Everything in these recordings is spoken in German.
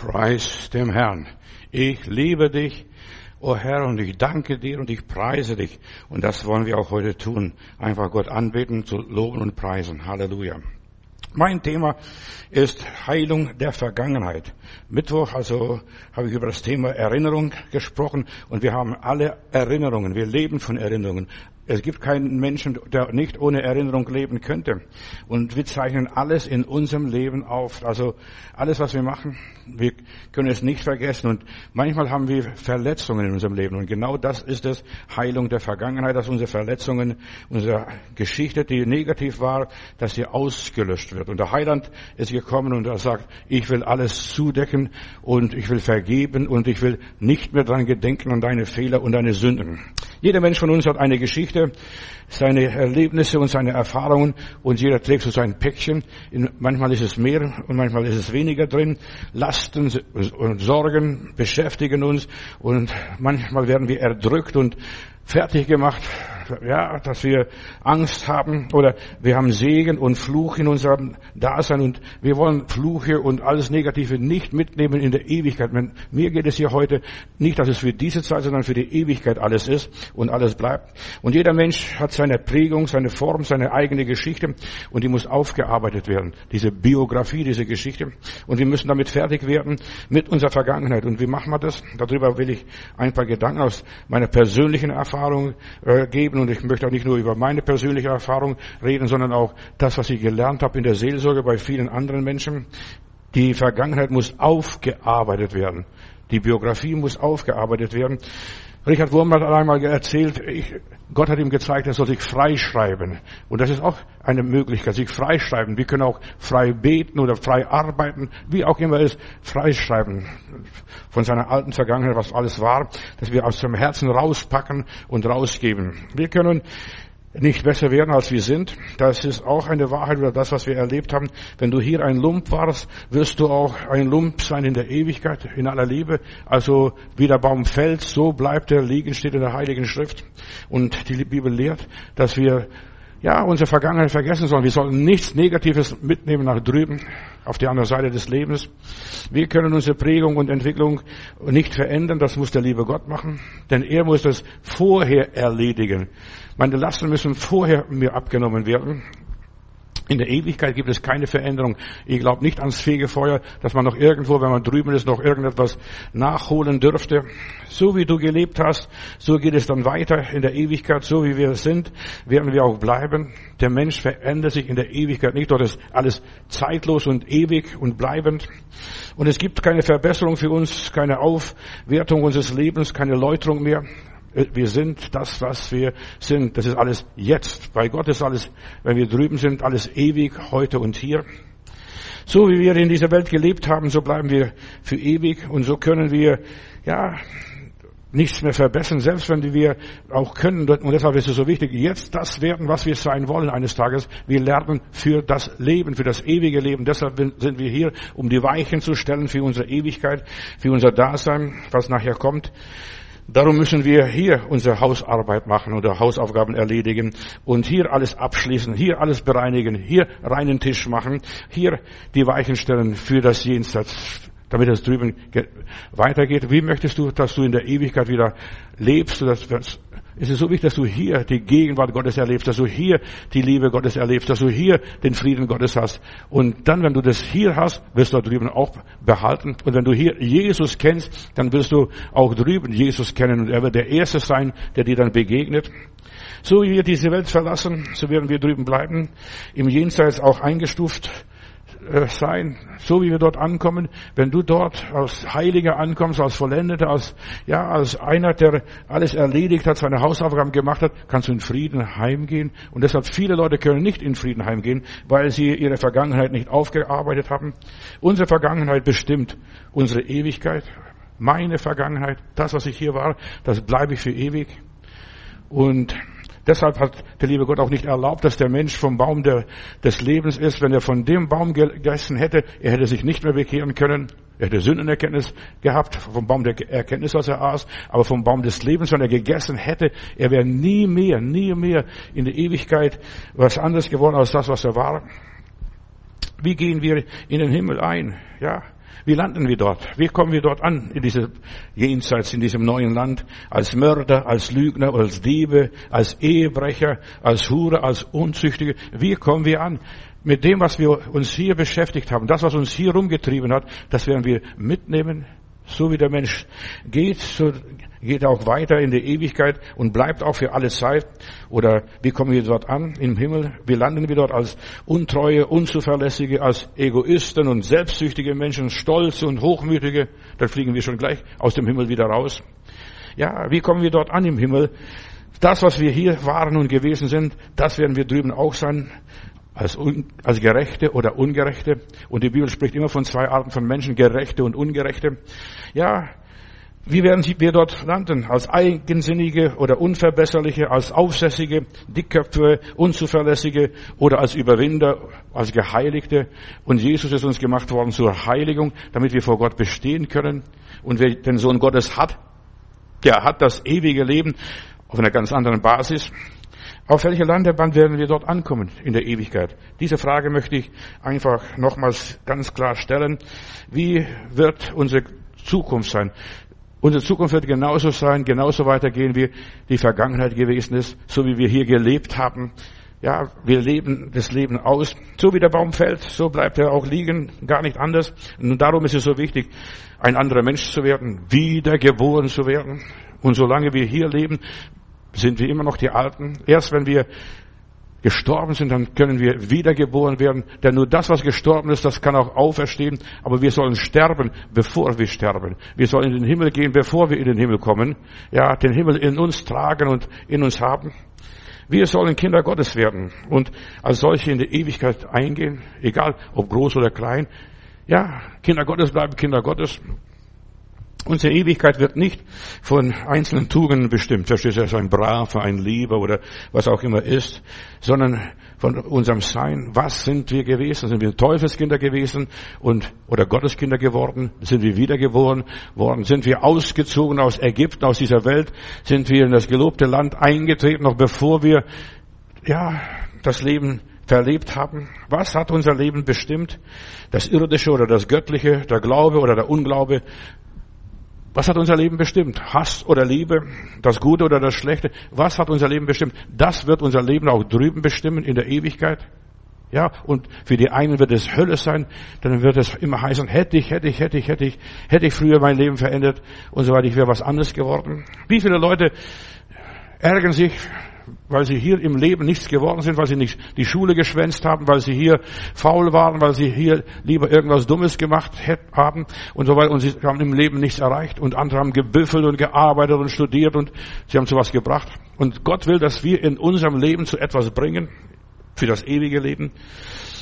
Preis dem Herrn. Ich liebe dich, o oh Herr, und ich danke dir und ich preise dich. Und das wollen wir auch heute tun. Einfach Gott anbeten, zu loben und preisen. Halleluja. Mein Thema ist Heilung der Vergangenheit. Mittwoch also habe ich über das Thema Erinnerung gesprochen und wir haben alle Erinnerungen. Wir leben von Erinnerungen. Es gibt keinen Menschen, der nicht ohne Erinnerung leben könnte. Und wir zeichnen alles in unserem Leben auf. Also alles, was wir machen, wir können es nicht vergessen. Und manchmal haben wir Verletzungen in unserem Leben. Und genau das ist es, Heilung der Vergangenheit, dass unsere Verletzungen, unsere Geschichte, die negativ war, dass sie ausgelöscht wird. Und der Heiland ist gekommen und er sagt, ich will alles zudecken und ich will vergeben und ich will nicht mehr dran gedenken an deine Fehler und deine Sünden. Jeder Mensch von uns hat eine Geschichte, seine Erlebnisse und seine Erfahrungen und jeder trägt so sein Päckchen. Manchmal ist es mehr und manchmal ist es weniger drin. Lasten und Sorgen beschäftigen uns und manchmal werden wir erdrückt und fertig gemacht ja, dass wir Angst haben oder wir haben Segen und Fluch in unserem Dasein und wir wollen Fluche und alles Negative nicht mitnehmen in der Ewigkeit. Mir geht es hier heute nicht, dass es für diese Zeit, sondern für die Ewigkeit alles ist und alles bleibt. Und jeder Mensch hat seine Prägung, seine Form, seine eigene Geschichte und die muss aufgearbeitet werden. Diese Biografie, diese Geschichte. Und wir müssen damit fertig werden mit unserer Vergangenheit. Und wie machen wir das? Darüber will ich ein paar Gedanken aus meiner persönlichen Erfahrung äh, geben und ich möchte auch nicht nur über meine persönliche Erfahrung reden, sondern auch das, was ich gelernt habe in der Seelsorge bei vielen anderen Menschen. Die Vergangenheit muss aufgearbeitet werden. Die Biografie muss aufgearbeitet werden. Richard Wurm hat einmal erzählt, ich, Gott hat ihm gezeigt, er soll sich freischreiben. Und das ist auch eine Möglichkeit, sich freischreiben. Wir können auch frei beten oder frei arbeiten, wie auch immer es freischreiben von seiner alten Vergangenheit, was alles war, dass wir aus dem Herzen rauspacken und rausgeben. Wir können nicht besser werden, als wir sind. Das ist auch eine Wahrheit oder das, was wir erlebt haben. Wenn du hier ein Lump warst, wirst du auch ein Lump sein in der Ewigkeit, in aller Liebe. Also wie der Baum fällt, so bleibt er liegen, steht in der Heiligen Schrift. Und die Bibel lehrt, dass wir ja, unsere Vergangenheit vergessen sollen. Wir sollen nichts Negatives mitnehmen nach drüben, auf die andere Seite des Lebens. Wir können unsere Prägung und Entwicklung nicht verändern. Das muss der liebe Gott machen. Denn er muss das vorher erledigen. Meine Lasten müssen vorher mir abgenommen werden. In der Ewigkeit gibt es keine Veränderung. Ich glaube nicht ans Fegefeuer, dass man noch irgendwo, wenn man drüben ist, noch irgendetwas nachholen dürfte. So wie du gelebt hast, so geht es dann weiter in der Ewigkeit. So wie wir sind, werden wir auch bleiben. Der Mensch verändert sich in der Ewigkeit nicht. Dort ist alles zeitlos und ewig und bleibend. Und es gibt keine Verbesserung für uns, keine Aufwertung unseres Lebens, keine Läuterung mehr. Wir sind das, was wir sind. Das ist alles jetzt. Bei Gott ist alles, wenn wir drüben sind, alles ewig, heute und hier. So wie wir in dieser Welt gelebt haben, so bleiben wir für ewig und so können wir, ja, nichts mehr verbessern, selbst wenn wir auch können. Und deshalb ist es so wichtig, jetzt das werden, was wir sein wollen eines Tages. Wir lernen für das Leben, für das ewige Leben. Deshalb sind wir hier, um die Weichen zu stellen für unsere Ewigkeit, für unser Dasein, was nachher kommt. Darum müssen wir hier unsere Hausarbeit machen oder Hausaufgaben erledigen und hier alles abschließen, hier alles bereinigen, hier reinen Tisch machen, hier die Weichen stellen für das Jenseits, damit es drüben weitergeht. Wie möchtest du, dass du in der Ewigkeit wieder lebst, dass es ist so wichtig, dass du hier die Gegenwart Gottes erlebst, dass du hier die Liebe Gottes erlebst, dass du hier den Frieden Gottes hast. Und dann, wenn du das hier hast, wirst du da drüben auch behalten. Und wenn du hier Jesus kennst, dann wirst du auch drüben Jesus kennen. Und er wird der Erste sein, der dir dann begegnet. So wie wir diese Welt verlassen, so werden wir drüben bleiben, im Jenseits auch eingestuft sein, so wie wir dort ankommen. Wenn du dort als Heiliger ankommst, als Vollendeter, als, ja, als einer, der alles erledigt hat, seine Hausaufgaben gemacht hat, kannst du in Frieden heimgehen. Und deshalb viele Leute können nicht in Frieden heimgehen, weil sie ihre Vergangenheit nicht aufgearbeitet haben. Unsere Vergangenheit bestimmt unsere Ewigkeit. Meine Vergangenheit, das, was ich hier war, das bleibe ich für ewig. Und Deshalb hat der liebe Gott auch nicht erlaubt, dass der Mensch vom Baum der, des Lebens ist. Wenn er von dem Baum gegessen hätte, er hätte sich nicht mehr bekehren können. Er hätte Sündenerkenntnis gehabt vom Baum der Erkenntnis, was er aß, aber vom Baum des Lebens, wenn er gegessen hätte, er wäre nie mehr, nie mehr in der Ewigkeit was anderes geworden als das, was er war. Wie gehen wir in den Himmel ein? Ja, Wie landen wir dort? Wie kommen wir dort an, in diesem Jenseits, in diesem neuen Land? Als Mörder, als Lügner, als Diebe, als Ehebrecher, als Hure, als Unzüchtige. Wie kommen wir an? Mit dem, was wir uns hier beschäftigt haben, das, was uns hier rumgetrieben hat, das werden wir mitnehmen so wie der Mensch geht, so geht auch weiter in die Ewigkeit und bleibt auch für alle Zeit. Oder wie kommen wir dort an im Himmel? Wie landen wir dort als untreue, unzuverlässige, als Egoisten und selbstsüchtige Menschen, stolze und hochmütige? Dann fliegen wir schon gleich aus dem Himmel wieder raus. Ja, wie kommen wir dort an im Himmel? Das, was wir hier waren und gewesen sind, das werden wir drüben auch sein als, un, als Gerechte oder Ungerechte. Und die Bibel spricht immer von zwei Arten von Menschen, Gerechte und Ungerechte. Ja, wie werden wir dort landen? Als Eigensinnige oder Unverbesserliche, als Aufsässige, Dickköpfe, Unzuverlässige oder als Überwinder, als Geheiligte. Und Jesus ist uns gemacht worden zur Heiligung, damit wir vor Gott bestehen können. Und wer den Sohn Gottes hat, der hat das ewige Leben auf einer ganz anderen Basis. Auf welche Landebahn werden wir dort ankommen in der Ewigkeit? Diese Frage möchte ich einfach nochmals ganz klar stellen. Wie wird unsere Zukunft sein? Unsere Zukunft wird genauso sein, genauso weitergehen, wie die Vergangenheit gewesen ist, so wie wir hier gelebt haben. Ja, wir leben das Leben aus. So wie der Baum fällt, so bleibt er auch liegen, gar nicht anders. Und darum ist es so wichtig, ein anderer Mensch zu werden, wiedergeboren zu werden. Und solange wir hier leben, sind wir immer noch die Alten. Erst wenn wir gestorben sind, dann können wir wiedergeboren werden. Denn nur das, was gestorben ist, das kann auch auferstehen. Aber wir sollen sterben, bevor wir sterben. Wir sollen in den Himmel gehen, bevor wir in den Himmel kommen. Ja, den Himmel in uns tragen und in uns haben. Wir sollen Kinder Gottes werden und als solche in die Ewigkeit eingehen, egal ob groß oder klein. Ja, Kinder Gottes bleiben Kinder Gottes. Unsere Ewigkeit wird nicht von einzelnen Tugenden bestimmt, verstehst du, ein Braver, ein Lieber oder was auch immer ist, sondern von unserem Sein. Was sind wir gewesen? Sind wir Teufelskinder gewesen und, oder Gotteskinder geworden? Sind wir wiedergeboren worden? Sind wir ausgezogen aus Ägypten, aus dieser Welt? Sind wir in das gelobte Land eingetreten, noch bevor wir, ja, das Leben verlebt haben. Was hat unser Leben bestimmt? Das Irdische oder das Göttliche, der Glaube oder der Unglaube, was hat unser Leben bestimmt? Hass oder Liebe? Das Gute oder das Schlechte? Was hat unser Leben bestimmt? Das wird unser Leben auch drüben bestimmen in der Ewigkeit. Ja, und für die einen wird es Hölle sein, dann wird es immer heißen, hätte ich, hätte ich, hätte ich, hätte ich, hätte ich früher mein Leben verändert und so weiter, ich wäre was anderes geworden. Wie viele Leute ärgern sich weil sie hier im Leben nichts geworden sind, weil sie nicht die Schule geschwänzt haben, weil sie hier faul waren, weil sie hier lieber irgendwas Dummes gemacht haben und so weiter und sie haben im Leben nichts erreicht und andere haben gebüffelt und gearbeitet und studiert und sie haben zu was gebracht. Und Gott will, dass wir in unserem Leben zu etwas bringen, für das ewige Leben.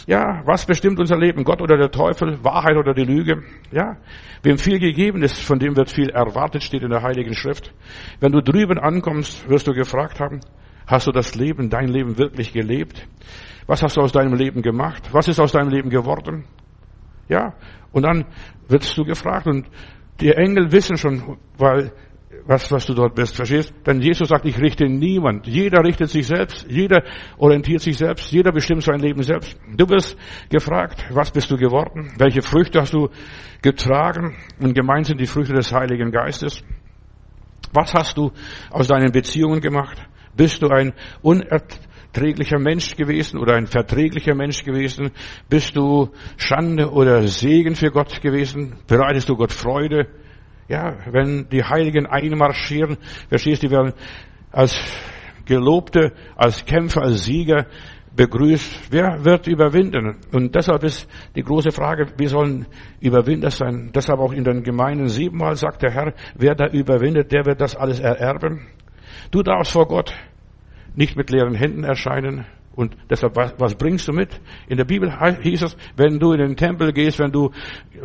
Ja, was bestimmt unser Leben? Gott oder der Teufel? Wahrheit oder die Lüge? Ja, wem viel gegeben ist, von dem wird viel erwartet, steht in der Heiligen Schrift. Wenn du drüben ankommst, wirst du gefragt haben, Hast du das Leben, dein Leben wirklich gelebt? Was hast du aus deinem Leben gemacht? Was ist aus deinem Leben geworden? Ja, und dann wirst du gefragt und die Engel wissen schon, weil was, was du dort bist, verstehst? Denn Jesus sagt, ich richte niemand. Jeder richtet sich selbst, jeder orientiert sich selbst, jeder bestimmt sein Leben selbst. Du wirst gefragt, was bist du geworden? Welche Früchte hast du getragen? Und gemeint sind die Früchte des Heiligen Geistes. Was hast du aus deinen Beziehungen gemacht? Bist du ein unerträglicher Mensch gewesen oder ein verträglicher Mensch gewesen? Bist du Schande oder Segen für Gott gewesen? Bereitest du Gott Freude? Ja, wenn die Heiligen einmarschieren, verstehst du, werden als Gelobte, als Kämpfer, als Sieger begrüßt. Wer wird überwinden? Und deshalb ist die große Frage, wir sollen Überwinder sein. Deshalb auch in den Gemeinden siebenmal sagt der Herr, wer da überwindet, der wird das alles ererben. Du darfst vor Gott nicht mit leeren Händen erscheinen. Und deshalb, was, was bringst du mit? In der Bibel hieß es, wenn du in den Tempel gehst, wenn du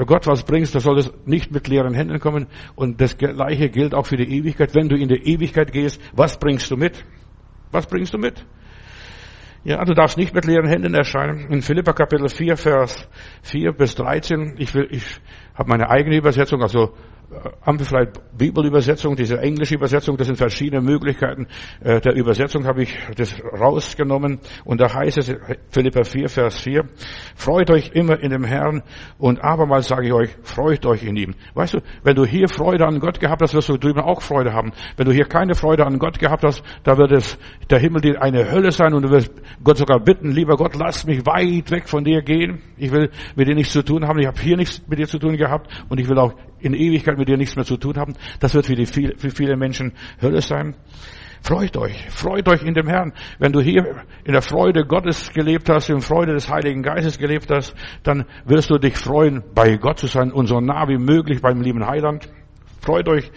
Gott was bringst, dann soll es nicht mit leeren Händen kommen. Und das Gleiche gilt auch für die Ewigkeit. Wenn du in die Ewigkeit gehst, was bringst du mit? Was bringst du mit? Ja, du darfst nicht mit leeren Händen erscheinen. In Philippa Kapitel 4, Vers 4 bis 13, ich will, ich habe meine eigene Übersetzung, also haben wir vielleicht Bibelübersetzung, diese englische Übersetzung, das sind verschiedene Möglichkeiten äh, der Übersetzung, habe ich das rausgenommen. Und da heißt es, Philippa 4, Vers 4, freut euch immer in dem Herrn und abermals sage ich euch, freut euch in ihm. Weißt du, wenn du hier Freude an Gott gehabt hast, wirst du drüben auch Freude haben. Wenn du hier keine Freude an Gott gehabt hast, da wird es der Himmel dir eine Hölle sein und du wirst Gott sogar bitten, lieber Gott, lass mich weit weg von dir gehen. Ich will mit dir nichts zu tun haben. Ich habe hier nichts mit dir zu tun gehabt und ich will auch in Ewigkeit mit dir nichts mehr zu tun haben. Das wird für, die, für viele Menschen Hölle sein. Freut euch, freut euch in dem Herrn. Wenn du hier in der Freude Gottes gelebt hast, in Freude des Heiligen Geistes gelebt hast, dann wirst du dich freuen, bei Gott zu sein und so nah wie möglich beim lieben Heiland. Freut euch.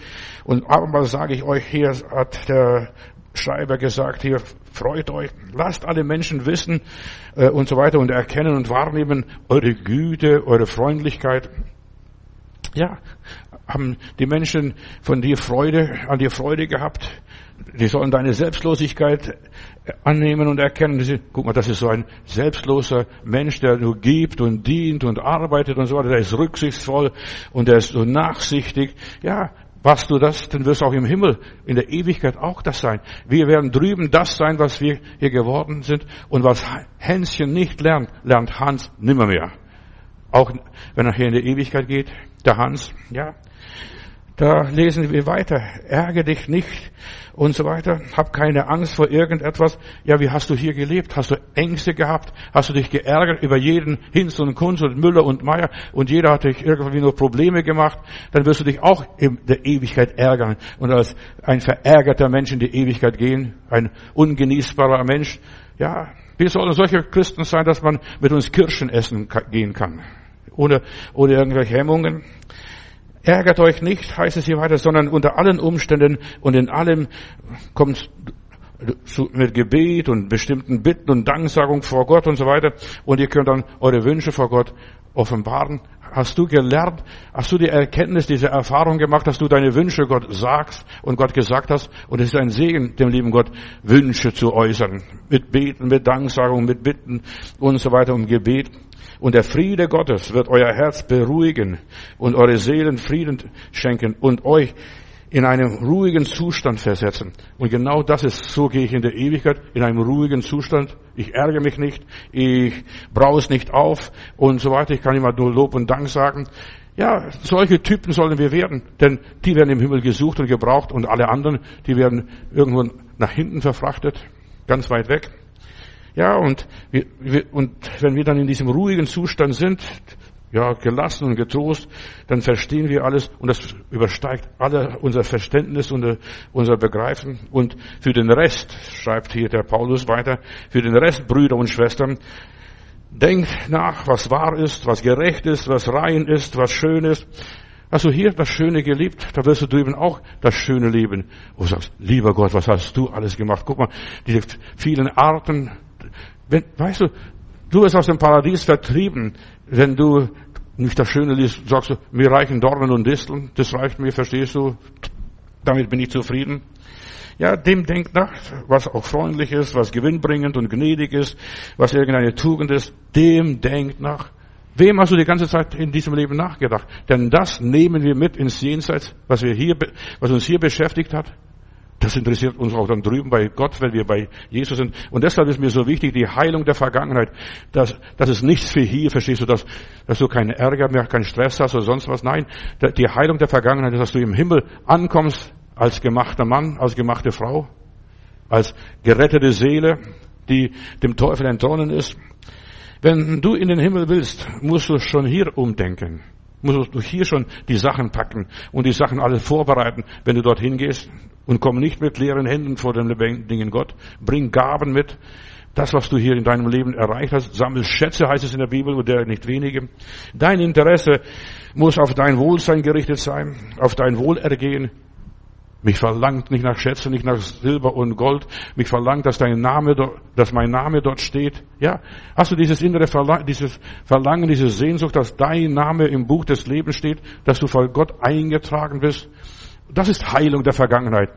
Und aber sage ich euch, hier hat der Schreiber gesagt, hier freut euch, lasst alle Menschen wissen äh, und so weiter und erkennen und wahrnehmen eure Güte, eure Freundlichkeit. Ja, haben die Menschen von dir Freude, an dir Freude gehabt. Die sollen deine Selbstlosigkeit annehmen und erkennen. Guck mal, das ist so ein selbstloser Mensch, der nur gibt und dient und arbeitet und so weiter. Der ist rücksichtsvoll und der ist so nachsichtig. Ja, warst du das, dann wirst du auch im Himmel in der Ewigkeit auch das sein. Wir werden drüben das sein, was wir hier geworden sind. Und was Hänschen nicht lernt, lernt Hans nimmermehr. Auch wenn er hier in der Ewigkeit geht, der Hans, ja. Da lesen wir weiter. Ärge dich nicht und so weiter. Hab keine Angst vor irgendetwas. Ja, wie hast du hier gelebt? Hast du Ängste gehabt? Hast du dich geärgert über jeden Hinz und Kunz und Müller und Meier und jeder hat dich irgendwie nur Probleme gemacht? Dann wirst du dich auch in der Ewigkeit ärgern und als ein verärgerter Mensch in die Ewigkeit gehen. Ein ungenießbarer Mensch. Ja, wir sollen solche Christen sein, dass man mit uns Kirschen essen gehen kann. Ohne, ohne irgendwelche Hemmungen. Ärgert euch nicht, heißt es hier weiter, sondern unter allen Umständen und in allem kommt mit Gebet und bestimmten Bitten und Danksagung vor Gott und so weiter. Und ihr könnt dann eure Wünsche vor Gott offenbaren. Hast du gelernt, hast du die Erkenntnis, diese Erfahrung gemacht, dass du deine Wünsche Gott sagst und Gott gesagt hast? Und es ist ein Segen, dem lieben Gott Wünsche zu äußern. Mit Beten, mit Danksagung, mit Bitten und so weiter, um Gebet. Und der Friede Gottes wird euer Herz beruhigen und eure Seelen Frieden schenken und euch in einem ruhigen Zustand versetzen. Und genau das ist, so gehe ich in der Ewigkeit, in einem ruhigen Zustand. Ich ärgere mich nicht, ich braue es nicht auf und so weiter. Ich kann immer nur Lob und Dank sagen. Ja, solche Typen sollen wir werden, denn die werden im Himmel gesucht und gebraucht und alle anderen, die werden irgendwo nach hinten verfrachtet, ganz weit weg. Ja, und, wir, wir, und wenn wir dann in diesem ruhigen Zustand sind, ja, gelassen und getrost, dann verstehen wir alles und das übersteigt alle unser Verständnis und unser Begreifen. Und für den Rest, schreibt hier der Paulus weiter, für den Rest, Brüder und Schwestern, denkt nach, was wahr ist, was gerecht ist, was rein ist, was schön ist. Hast du hier das Schöne geliebt, da wirst du drüben auch das Schöne leben. Und du sagst, lieber Gott, was hast du alles gemacht? Guck mal, diese vielen Arten wenn, weißt du, du wirst aus dem Paradies vertrieben, wenn du nicht das Schöne liest, sagst du, mir reichen Dornen und Disteln, das reicht mir, verstehst du? Damit bin ich zufrieden. Ja, dem denkt nach, was auch freundlich ist, was gewinnbringend und gnädig ist, was irgendeine Tugend ist, dem denkt nach. Wem hast du die ganze Zeit in diesem Leben nachgedacht? Denn das nehmen wir mit ins Jenseits, was wir hier, was uns hier beschäftigt hat. Das interessiert uns auch dann drüben bei Gott, wenn wir bei Jesus sind. Und deshalb ist mir so wichtig, die Heilung der Vergangenheit. Das, das ist nichts für hier, verstehst du, dass, dass du keinen Ärger mehr, keinen Stress hast oder sonst was. Nein, die Heilung der Vergangenheit ist, dass du im Himmel ankommst als gemachter Mann, als gemachte Frau, als gerettete Seele, die dem Teufel entronnen ist. Wenn du in den Himmel willst, musst du schon hier umdenken musst du hier schon die Sachen packen und die Sachen alle vorbereiten, wenn du dorthin gehst. Und komm nicht mit leeren Händen vor dem lebendigen Gott. Bring Gaben mit. Das, was du hier in deinem Leben erreicht hast, sammel Schätze, heißt es in der Bibel, und der nicht wenige. Dein Interesse muss auf dein Wohlsein gerichtet sein, auf dein Wohlergehen. Mich verlangt nicht nach Schätzen, nicht nach Silber und Gold. Mich verlangt, dass dein Name, dass mein Name dort steht. Ja, hast du dieses innere Verlangen, dieses Verlangen, diese Sehnsucht, dass dein Name im Buch des Lebens steht, dass du vor Gott eingetragen bist? Das ist Heilung der Vergangenheit.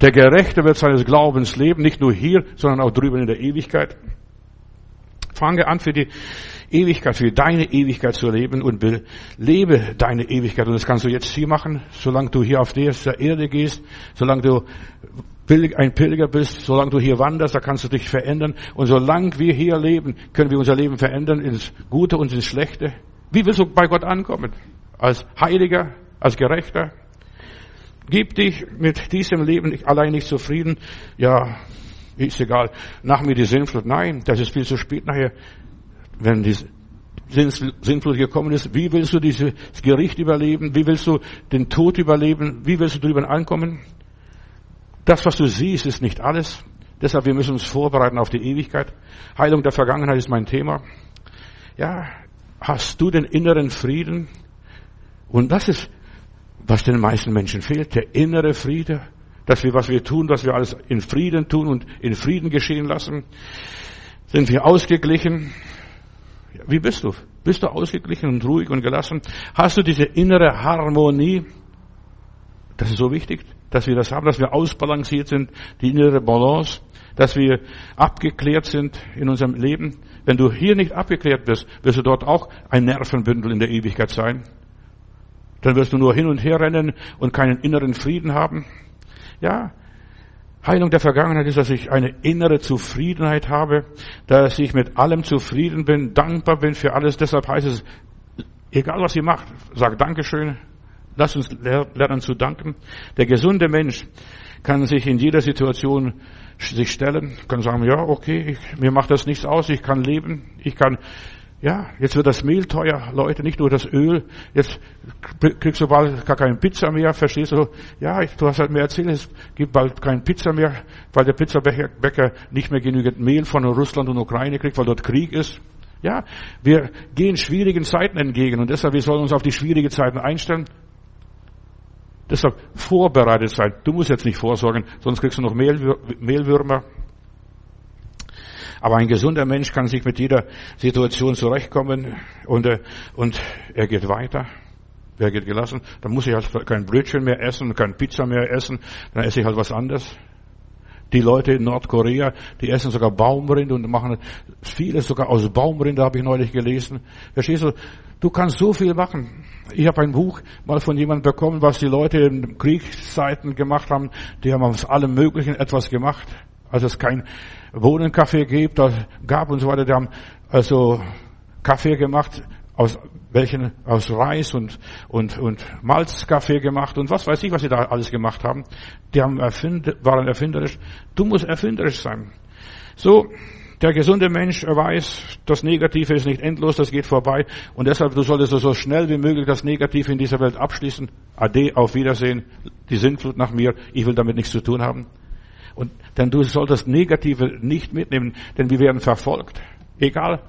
Der Gerechte wird seines Glaubens leben, nicht nur hier, sondern auch drüben in der Ewigkeit. Fange an für die Ewigkeit, für deine Ewigkeit zu leben und lebe deine Ewigkeit. Und das kannst du jetzt hier machen, solange du hier auf dieser Erde gehst, solange du ein Pilger bist, solange du hier wanderst, da kannst du dich verändern. Und solange wir hier leben, können wir unser Leben verändern ins Gute und ins Schlechte. Wie willst du bei Gott ankommen? Als Heiliger, als Gerechter? Gib dich mit diesem Leben allein nicht zufrieden. Ja, ist egal. Nach mir die Sinnflut. Nein, das ist viel zu spät nachher. Wenn die Sinnflut gekommen ist, wie willst du dieses Gericht überleben? Wie willst du den Tod überleben? Wie willst du drüber ankommen? Das, was du siehst, ist nicht alles. Deshalb, wir müssen uns vorbereiten auf die Ewigkeit. Heilung der Vergangenheit ist mein Thema. Ja, hast du den inneren Frieden? Und das ist, was den meisten Menschen fehlt, der innere Friede. Dass wir, was wir tun, dass wir alles in Frieden tun und in Frieden geschehen lassen. Sind wir ausgeglichen? Wie bist du? Bist du ausgeglichen und ruhig und gelassen? Hast du diese innere Harmonie? Das ist so wichtig dass wir das haben, dass wir ausbalanciert sind, die innere Balance, dass wir abgeklärt sind in unserem Leben. Wenn du hier nicht abgeklärt bist, wirst du dort auch ein Nervenbündel in der Ewigkeit sein. Dann wirst du nur hin und her rennen und keinen inneren Frieden haben. Ja, Heilung der Vergangenheit ist, dass ich eine innere Zufriedenheit habe, dass ich mit allem zufrieden bin, dankbar bin für alles. Deshalb heißt es, egal was ihr macht, sag Dankeschön, Lass uns lernen zu danken. Der gesunde Mensch kann sich in jeder Situation sich stellen, kann sagen, ja, okay, ich, mir macht das nichts aus, ich kann leben, ich kann, ja, jetzt wird das Mehl teuer, Leute, nicht nur das Öl, jetzt kriegst du bald gar keine Pizza mehr, verstehst du? Ja, du hast halt mir erzählt, es gibt bald keine Pizza mehr, weil der Pizzabäcker nicht mehr genügend Mehl von Russland und Ukraine kriegt, weil dort Krieg ist. Ja, wir gehen schwierigen Zeiten entgegen und deshalb, wir sollen uns auf die schwierigen Zeiten einstellen. Deshalb vorbereitet sein. Du musst jetzt nicht vorsorgen, sonst kriegst du noch Mehlwürmer. Aber ein gesunder Mensch kann sich mit jeder Situation zurechtkommen und, äh, und er geht weiter. Wer geht gelassen? Dann muss ich halt kein Brötchen mehr essen, kein Pizza mehr essen, dann esse ich halt was anderes. Die Leute in Nordkorea, die essen sogar Baumrind und machen vieles sogar aus Baumrind, habe ich neulich gelesen. Verstehst du? Du kannst so viel machen. Ich habe ein Buch mal von jemandem bekommen, was die Leute in Kriegszeiten gemacht haben. Die haben aus allem Möglichen etwas gemacht. Als es kein Wohnenkaffee gibt, gab und so weiter, die haben also Kaffee gemacht aus welchen aus Reis und und und Malzkaffee gemacht und was weiß ich, was sie da alles gemacht haben. Die haben erfind, waren erfinderisch. Du musst erfinderisch sein. So, der gesunde Mensch weiß, das Negative ist nicht endlos, das geht vorbei und deshalb du solltest so schnell wie möglich das Negative in dieser Welt abschließen. Ade, auf Wiedersehen, die Sintflut nach mir, ich will damit nichts zu tun haben. Und denn du solltest Negative nicht mitnehmen, denn wir werden verfolgt. Egal,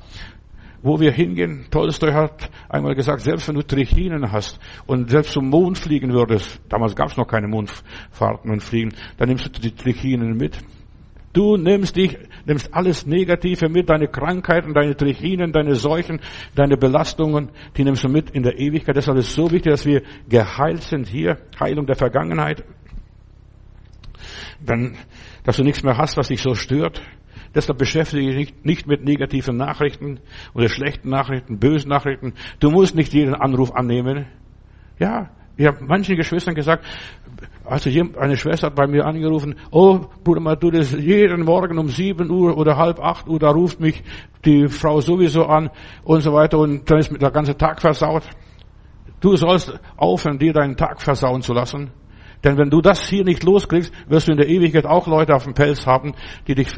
wo wir hingehen. Tolstoi hat einmal gesagt, selbst wenn du Trichinen hast und selbst zum Mond fliegen würdest, damals gab es noch keine Mondfahrten und Fliegen, dann nimmst du die Trichinen mit. Du nimmst dich, nimmst alles Negative mit, deine Krankheiten, deine Trichinen, deine Seuchen, deine Belastungen, die nimmst du mit in der Ewigkeit. Deshalb ist es so wichtig, dass wir geheilt sind hier, Heilung der Vergangenheit. Dann, dass du nichts mehr hast, was dich so stört. Deshalb beschäftige dich nicht mit negativen Nachrichten oder schlechten Nachrichten, bösen Nachrichten. Du musst nicht jeden Anruf annehmen. Ja, ich habe manchen Geschwistern gesagt, also eine Schwester hat bei mir angerufen, oh Bruder Matthäus, jeden Morgen um sieben Uhr oder halb acht Uhr, da ruft mich die Frau sowieso an und so weiter und dann ist der ganze Tag versaut. Du sollst aufhören, dir deinen Tag versauen zu lassen. Denn wenn du das hier nicht loskriegst, wirst du in der Ewigkeit auch Leute auf dem Pelz haben, die dich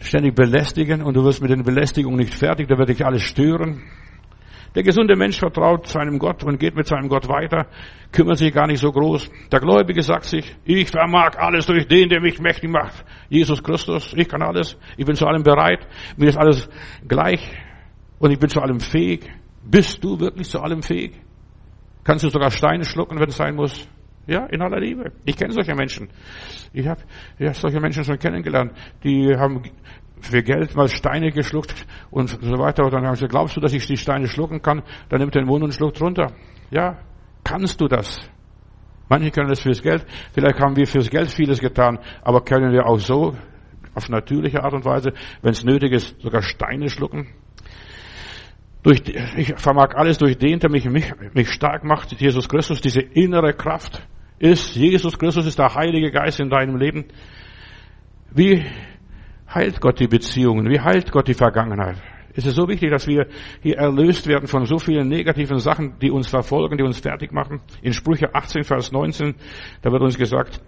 ständig belästigen und du wirst mit den Belästigungen nicht fertig, da wird dich alles stören. Der gesunde Mensch vertraut seinem Gott und geht mit seinem Gott weiter, kümmert sich gar nicht so groß. Der Gläubige sagt sich, ich vermag alles durch den, der mich mächtig macht. Jesus Christus, ich kann alles, ich bin zu allem bereit, mir ist alles gleich und ich bin zu allem fähig. Bist du wirklich zu allem fähig? Kannst du sogar Steine schlucken, wenn es sein muss? Ja, in aller Liebe. Ich kenne solche Menschen. Ich habe ja, solche Menschen schon kennengelernt. Die haben für Geld mal Steine geschluckt und so weiter. Und dann haben sie, glaubst du, dass ich die Steine schlucken kann? Dann nimmt den Mund und schluckt runter. Ja, kannst du das? Manche können das fürs Geld. Vielleicht haben wir fürs Geld vieles getan, aber können wir auch so auf natürliche Art und Weise, wenn es nötig ist, sogar Steine schlucken? Durch, ich vermag alles durch den, der mich, mich, mich stark macht, Jesus Christus, diese innere Kraft ist, Jesus Christus ist der Heilige Geist in deinem Leben. Wie heilt Gott die Beziehungen? Wie heilt Gott die Vergangenheit? Es ist so wichtig, dass wir hier erlöst werden von so vielen negativen Sachen, die uns verfolgen, die uns fertig machen. In Sprüche 18, Vers 19, da wird uns gesagt,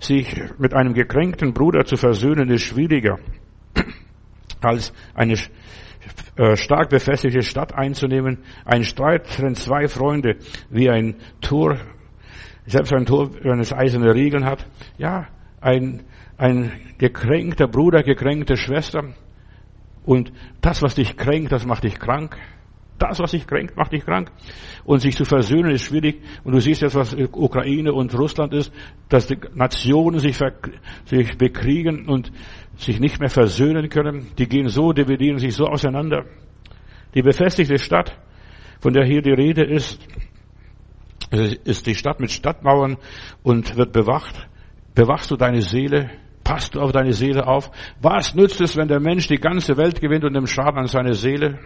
sich mit einem gekränkten Bruder zu versöhnen ist schwieriger, als eine stark befestigte Stadt einzunehmen. Ein Streit trennt zwei Freunde wie ein Tor, selbst ein Tor, wenn es eiserne Regeln hat. Ja, ein, ein gekränkter Bruder, gekränkte Schwester. Und das, was dich kränkt, das macht dich krank. Das, was dich kränkt, macht dich krank. Und sich zu versöhnen ist schwierig. Und du siehst jetzt, was Ukraine und Russland ist, dass die Nationen sich, sich bekriegen und sich nicht mehr versöhnen können. Die gehen so, dividieren sich so auseinander. Die befestigte Stadt, von der hier die Rede ist, ist die Stadt mit Stadtmauern und wird bewacht. Bewachst du deine Seele? Passt du auf deine Seele auf? Was nützt es, wenn der Mensch die ganze Welt gewinnt und nimmt Schaden an seine Seele?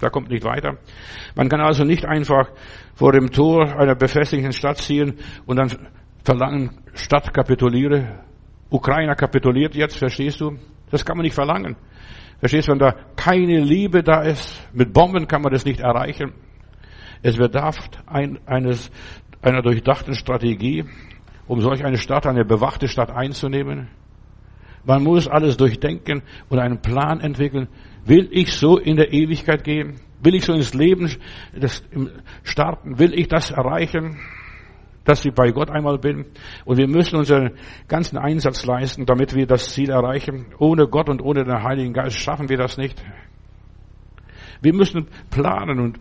Da kommt nicht weiter. Man kann also nicht einfach vor dem Tor einer befestigten Stadt ziehen und dann verlangen, Stadt kapituliere. Ukrainer kapituliert jetzt, verstehst du? Das kann man nicht verlangen. Verstehst du, wenn da keine Liebe da ist, mit Bomben kann man das nicht erreichen. Es bedarf ein, eines, einer durchdachten Strategie, um solch eine Stadt, eine bewachte Stadt einzunehmen. Man muss alles durchdenken und einen Plan entwickeln. Will ich so in der Ewigkeit gehen? Will ich so ins Leben starten? Will ich das erreichen? Dass ich bei Gott einmal bin. Und wir müssen unseren ganzen Einsatz leisten, damit wir das Ziel erreichen. Ohne Gott und ohne den Heiligen Geist schaffen wir das nicht. Wir müssen planen und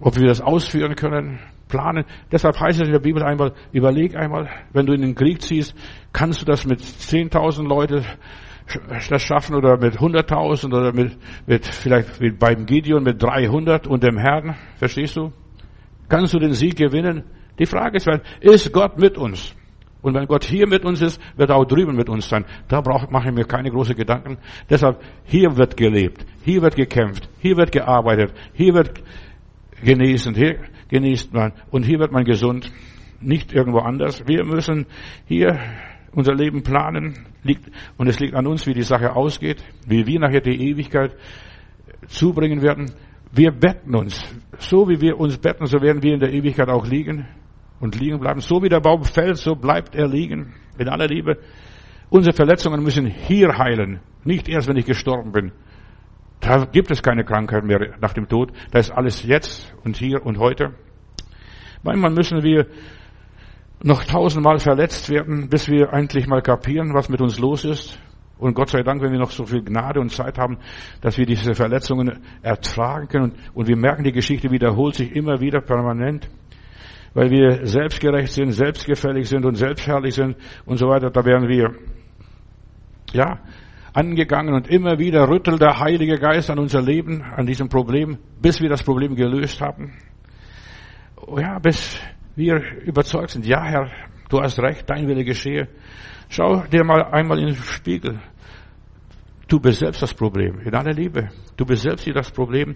ob wir das ausführen können planen. Deshalb heißt es in der Bibel einmal, überleg einmal, wenn du in den Krieg ziehst, kannst du das mit 10.000 Leuten das schaffen oder mit 100.000 oder mit, mit vielleicht mit beim Gideon mit 300 und dem Herrn, verstehst du? Kannst du den Sieg gewinnen? Die Frage ist, ist Gott mit uns? Und wenn Gott hier mit uns ist, wird er auch drüben mit uns sein. Da brauche, mache ich mir keine großen Gedanken. Deshalb, hier wird gelebt, hier wird gekämpft, hier wird gearbeitet, hier wird genesen, hier genießt man und hier wird man gesund, nicht irgendwo anders. Wir müssen hier unser Leben planen liegt, und es liegt an uns, wie die Sache ausgeht, wie wir nachher die Ewigkeit zubringen werden. Wir betten uns. So wie wir uns betten, so werden wir in der Ewigkeit auch liegen und liegen bleiben. So wie der Baum fällt, so bleibt er liegen. In aller Liebe. Unsere Verletzungen müssen hier heilen, nicht erst, wenn ich gestorben bin. Da gibt es keine Krankheit mehr nach dem Tod. Da ist alles jetzt und hier und heute. Manchmal müssen wir noch tausendmal verletzt werden, bis wir eigentlich mal kapieren, was mit uns los ist. Und Gott sei Dank, wenn wir noch so viel Gnade und Zeit haben, dass wir diese Verletzungen ertragen können. Und wir merken, die Geschichte wiederholt sich immer wieder permanent. Weil wir selbstgerecht sind, selbstgefällig sind und selbstherrlich sind und so weiter. Da werden wir, ja, angegangen und immer wieder rüttelt der Heilige Geist an unser Leben, an diesem Problem, bis wir das Problem gelöst haben. Ja, bis wir überzeugt sind, ja Herr, du hast recht, dein Wille geschehe. Schau dir mal einmal in den Spiegel. Du bist selbst das Problem, in aller Liebe. Du bist selbst hier das Problem.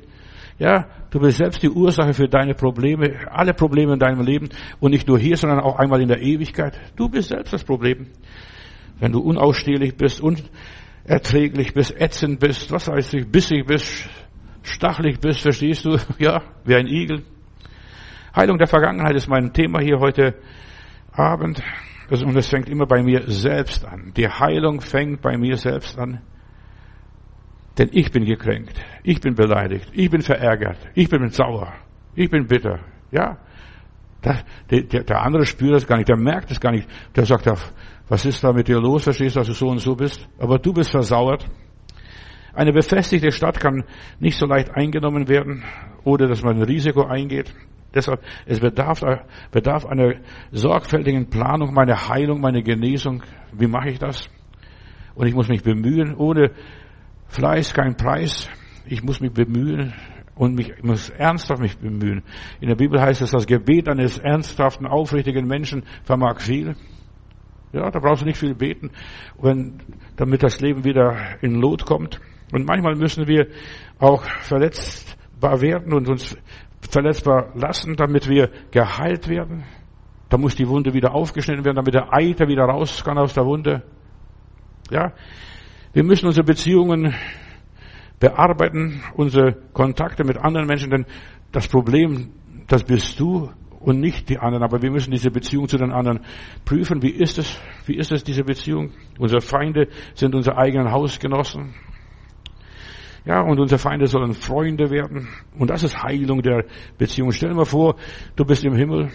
Ja, du bist selbst die Ursache für deine Probleme, alle Probleme in deinem Leben und nicht nur hier, sondern auch einmal in der Ewigkeit. Du bist selbst das Problem. Wenn du unausstehlich bist und erträglich bist, ätzend bist, was weiß ich, bissig bist, stachelig bist, verstehst du? Ja, wie ein Igel. Heilung der Vergangenheit ist mein Thema hier heute Abend. Und es fängt immer bei mir selbst an. Die Heilung fängt bei mir selbst an. Denn ich bin gekränkt. Ich bin beleidigt. Ich bin verärgert. Ich bin sauer. Ich bin bitter. Ja. Der, der, der andere spürt das gar nicht. Der merkt es gar nicht. Der sagt, was ist da mit dir los? Verstehst du, dass du so und so bist? Aber du bist versauert. Eine befestigte Stadt kann nicht so leicht eingenommen werden, oder dass man ein Risiko eingeht. Deshalb, es bedarf, bedarf einer sorgfältigen Planung, meine Heilung, meine Genesung. Wie mache ich das? Und ich muss mich bemühen. Ohne Fleiß kein Preis. Ich muss mich bemühen und mich, ich muss ernsthaft mich bemühen. In der Bibel heißt es, das Gebet eines ernsthaften, aufrichtigen Menschen vermag viel. Ja, da brauchst du nicht viel beten, wenn, damit das Leben wieder in Lot kommt. Und manchmal müssen wir auch verletzbar werden und uns verletzbar lassen, damit wir geheilt werden. Da muss die Wunde wieder aufgeschnitten werden, damit der Eiter wieder raus kann aus der Wunde. Ja, wir müssen unsere Beziehungen bearbeiten, unsere Kontakte mit anderen Menschen, denn das Problem, das bist du und nicht die anderen. Aber wir müssen diese Beziehung zu den anderen prüfen. Wie ist es? Wie ist es, diese Beziehung? Unsere Feinde sind unsere eigenen Hausgenossen. Ja, und unsere Feinde sollen Freunde werden. Und das ist Heilung der Beziehung. Stell dir mal vor, du bist im Himmel.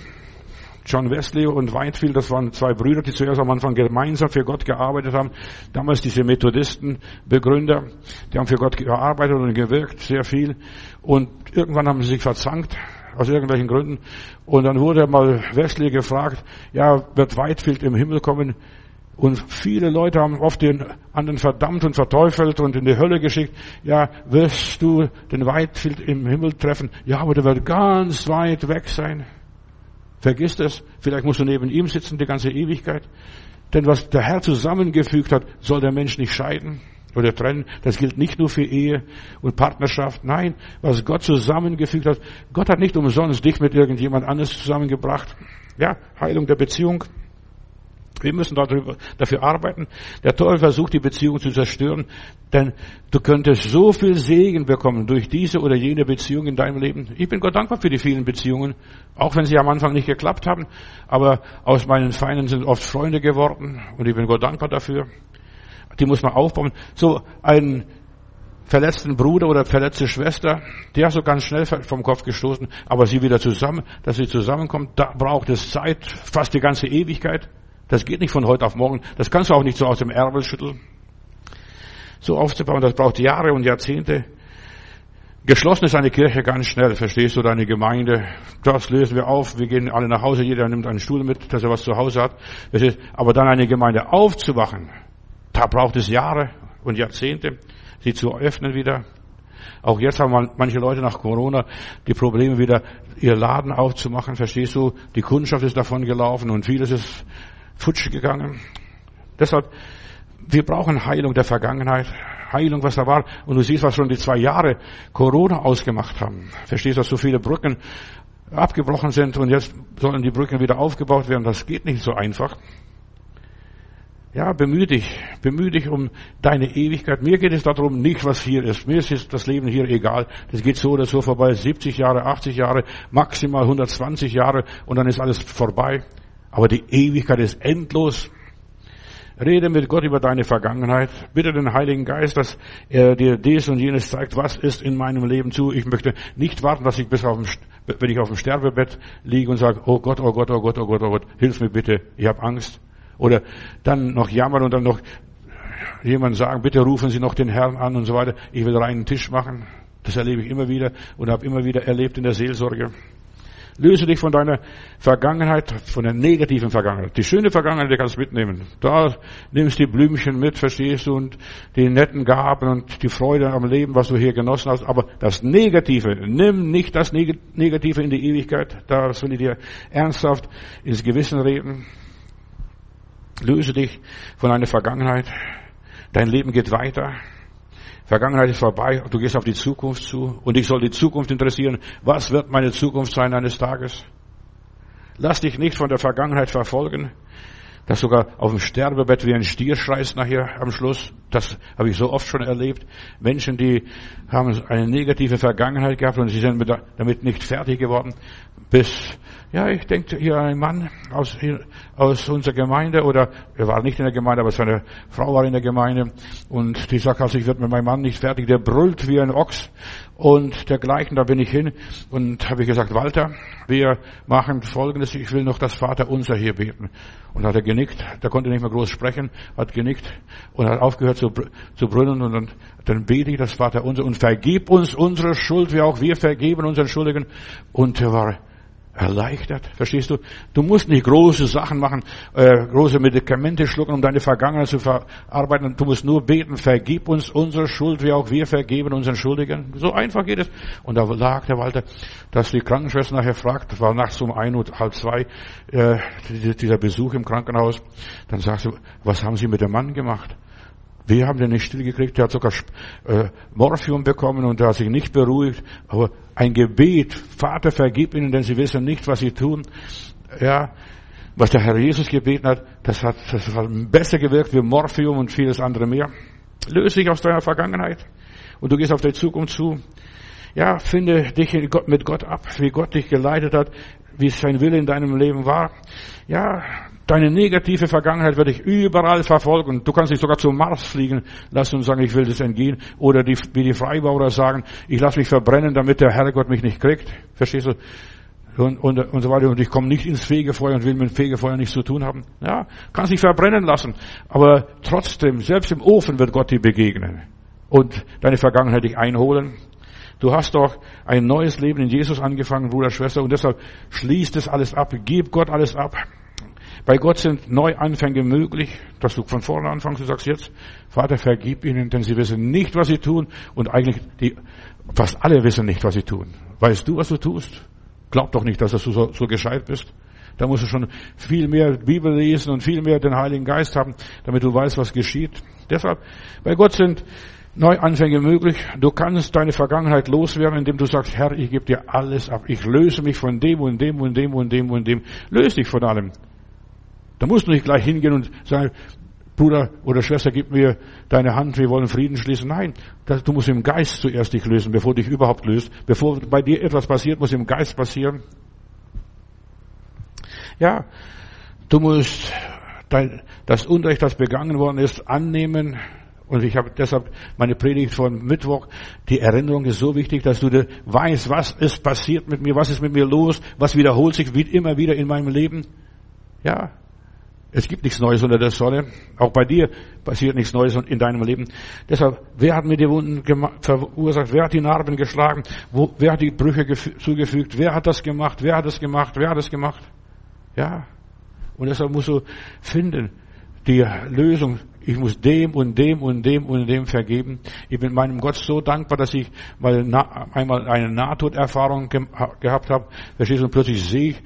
John Wesley und Whitefield, das waren zwei Brüder, die zuerst am Anfang gemeinsam für Gott gearbeitet haben. Damals diese Methodisten-Begründer, die haben für Gott gearbeitet und gewirkt, sehr viel. Und irgendwann haben sie sich verzankt, aus irgendwelchen Gründen. Und dann wurde mal Wesley gefragt, ja, wird Whitefield im Himmel kommen? Und viele Leute haben oft den anderen verdammt und verteufelt und in die Hölle geschickt. Ja, wirst du den Whitefield im Himmel treffen? Ja, aber der wird ganz weit weg sein. Vergiss das. Vielleicht musst du neben ihm sitzen die ganze Ewigkeit. Denn was der Herr zusammengefügt hat, soll der Mensch nicht scheiden oder trennen. Das gilt nicht nur für Ehe und Partnerschaft. Nein, was Gott zusammengefügt hat. Gott hat nicht umsonst dich mit irgendjemand anderes zusammengebracht. Ja, Heilung der Beziehung. Wir müssen darüber, dafür arbeiten. Der Teufel versucht, die Beziehung zu zerstören, denn du könntest so viel Segen bekommen durch diese oder jene Beziehung in deinem Leben. Ich bin Gott dankbar für die vielen Beziehungen, auch wenn sie am Anfang nicht geklappt haben, aber aus meinen Feinden sind oft Freunde geworden und ich bin Gott dankbar dafür. Die muss man aufbauen. So einen verletzten Bruder oder verletzte Schwester, hast du ganz schnell vom Kopf gestoßen, aber sie wieder zusammen, dass sie zusammenkommt, da braucht es Zeit, fast die ganze Ewigkeit. Das geht nicht von heute auf morgen. Das kannst du auch nicht so aus dem Ärmel schütteln. So aufzubauen, das braucht Jahre und Jahrzehnte. Geschlossen ist eine Kirche ganz schnell, verstehst du, deine Gemeinde. Das lösen wir auf, wir gehen alle nach Hause, jeder nimmt einen Stuhl mit, dass er was zu Hause hat. Aber dann eine Gemeinde aufzuwachen, da braucht es Jahre und Jahrzehnte, sie zu öffnen wieder. Auch jetzt haben manche Leute nach Corona die Probleme wieder, ihr Laden aufzumachen, verstehst du? Die Kundschaft ist davon gelaufen und vieles ist futsch gegangen. Deshalb, wir brauchen Heilung der Vergangenheit, Heilung, was da war. Und du siehst, was schon die zwei Jahre Corona ausgemacht haben. Verstehst du, dass so viele Brücken abgebrochen sind und jetzt sollen die Brücken wieder aufgebaut werden. Das geht nicht so einfach. Ja, bemühe dich, bemühe dich um deine Ewigkeit. Mir geht es darum nicht, was hier ist. Mir ist das Leben hier egal. Das geht so oder so vorbei. 70 Jahre, 80 Jahre, maximal 120 Jahre und dann ist alles vorbei. Aber die Ewigkeit ist endlos. Rede mit Gott über deine Vergangenheit. Bitte den Heiligen Geist, dass er dir dies und jenes zeigt, was ist in meinem Leben zu. Ich möchte nicht warten, dass ich bis auf dem, wenn ich auf dem Sterbebett liege und sage, oh Gott, oh Gott, oh Gott, oh Gott, oh Gott, hilf mir bitte, ich habe Angst. Oder dann noch jammern und dann noch jemand sagen, bitte rufen Sie noch den Herrn an und so weiter. Ich will reinen Tisch machen. Das erlebe ich immer wieder und habe immer wieder erlebt in der Seelsorge. Löse dich von deiner Vergangenheit, von der negativen Vergangenheit. Die schöne Vergangenheit, die kannst du mitnehmen. Da nimmst du die Blümchen mit, verstehst du, und die netten Gaben und die Freude am Leben, was du hier genossen hast. Aber das Negative, nimm nicht das Negative in die Ewigkeit. Das will ich dir ernsthaft ins Gewissen reden. Löse dich von deiner Vergangenheit. Dein Leben geht weiter. Vergangenheit ist vorbei, du gehst auf die Zukunft zu und dich soll die Zukunft interessieren. Was wird meine Zukunft sein eines Tages? Lass dich nicht von der Vergangenheit verfolgen, dass sogar auf dem Sterbebett wie ein Stier schreist nachher am Schluss. Das habe ich so oft schon erlebt. Menschen, die haben eine negative Vergangenheit gehabt und sie sind damit nicht fertig geworden, bis ja, ich denke hier einen Mann aus, aus unserer Gemeinde oder er war nicht in der Gemeinde, aber seine Frau war in der Gemeinde und die sagt also, ich werde mit meinem Mann nicht fertig, der brüllt wie ein Ochs und dergleichen, da bin ich hin und habe ich gesagt, Walter, wir machen folgendes, ich will noch das Vater unser hier beten. Und hat er genickt, der konnte nicht mehr groß sprechen, hat genickt und hat aufgehört zu, zu brüllen und dann, dann bete ich das Vater unser und vergib uns unsere Schuld, wie auch wir vergeben unseren Schuldigen. Und er war erleichtert. Verstehst du? Du musst nicht große Sachen machen, äh, große Medikamente schlucken, um deine Vergangenheit zu verarbeiten. Du musst nur beten, vergib uns unsere Schuld, wie auch wir vergeben unseren Schuldigen. So einfach geht es. Und da lag der Walter, dass die Krankenschwester nachher fragt, war nachts um ein und halb zwei, äh, dieser Besuch im Krankenhaus. Dann sagt sie, was haben Sie mit dem Mann gemacht? Wir haben den nicht stillgekriegt, der hat sogar äh, Morphium bekommen und der hat sich nicht beruhigt. Aber ein Gebet, Vater, vergib ihnen, denn sie wissen nicht, was sie tun. Ja, was der Herr Jesus gebeten hat, das hat, das hat besser gewirkt wie Morphium und vieles andere mehr. Löse dich aus deiner Vergangenheit und du gehst auf die Zukunft zu. Ja, finde dich mit Gott ab, wie Gott dich geleitet hat, wie sein Wille in deinem Leben war. Ja, deine negative Vergangenheit wird dich überall verfolgen. Du kannst dich sogar zum Mars fliegen lassen und sagen, ich will das entgehen. Oder die, wie die Freibauer sagen, ich lasse mich verbrennen, damit der Herrgott mich nicht kriegt. Verstehst du? Und, und, und so weiter. Und ich komme nicht ins Fegefeuer und will mit dem Fegefeuer nichts zu tun haben. Ja, kannst dich verbrennen lassen. Aber trotzdem, selbst im Ofen wird Gott dir begegnen. Und deine Vergangenheit dich einholen. Du hast doch ein neues Leben in Jesus angefangen, Bruder, Schwester, und deshalb schließt es alles ab, gib Gott alles ab. Bei Gott sind Neuanfänge möglich, dass du von vorne anfängst, du sagst jetzt, Vater, vergib ihnen, denn sie wissen nicht, was sie tun, und eigentlich, die, fast alle wissen nicht, was sie tun. Weißt du, was du tust? Glaub doch nicht, dass du so, so gescheit bist. Da musst du schon viel mehr Bibel lesen und viel mehr den Heiligen Geist haben, damit du weißt, was geschieht. Deshalb, bei Gott sind Neuanfänge möglich. Du kannst deine Vergangenheit loswerden, indem du sagst, Herr, ich gebe dir alles ab. Ich löse mich von dem und dem und dem und dem und dem. Löse dich von allem. Da musst du nicht gleich hingehen und sagen, Bruder oder Schwester, gib mir deine Hand, wir wollen Frieden schließen. Nein, das, du musst im Geist zuerst dich lösen, bevor dich überhaupt löst. Bevor bei dir etwas passiert, muss im Geist passieren. Ja, du musst dein, das Unrecht, das begangen worden ist, annehmen, und ich habe deshalb meine Predigt von Mittwoch, die Erinnerung ist so wichtig, dass du weißt, was ist passiert mit mir, was ist mit mir los, was wiederholt sich immer wieder in meinem Leben. Ja, es gibt nichts Neues unter der Sonne. Auch bei dir passiert nichts Neues in deinem Leben. Deshalb, wer hat mir die Wunden verursacht? Wer hat die Narben geschlagen? Wo, wer hat die Brüche zugefügt? Wer hat das gemacht? Wer hat das gemacht? Wer hat das gemacht? Ja. Und deshalb musst du finden, die Lösung ich muss dem und dem und dem und dem vergeben. Ich bin meinem Gott so dankbar, dass ich mal einmal eine Nahtoderfahrung ge gehabt habe. Verstehst du? Und plötzlich sehe ich,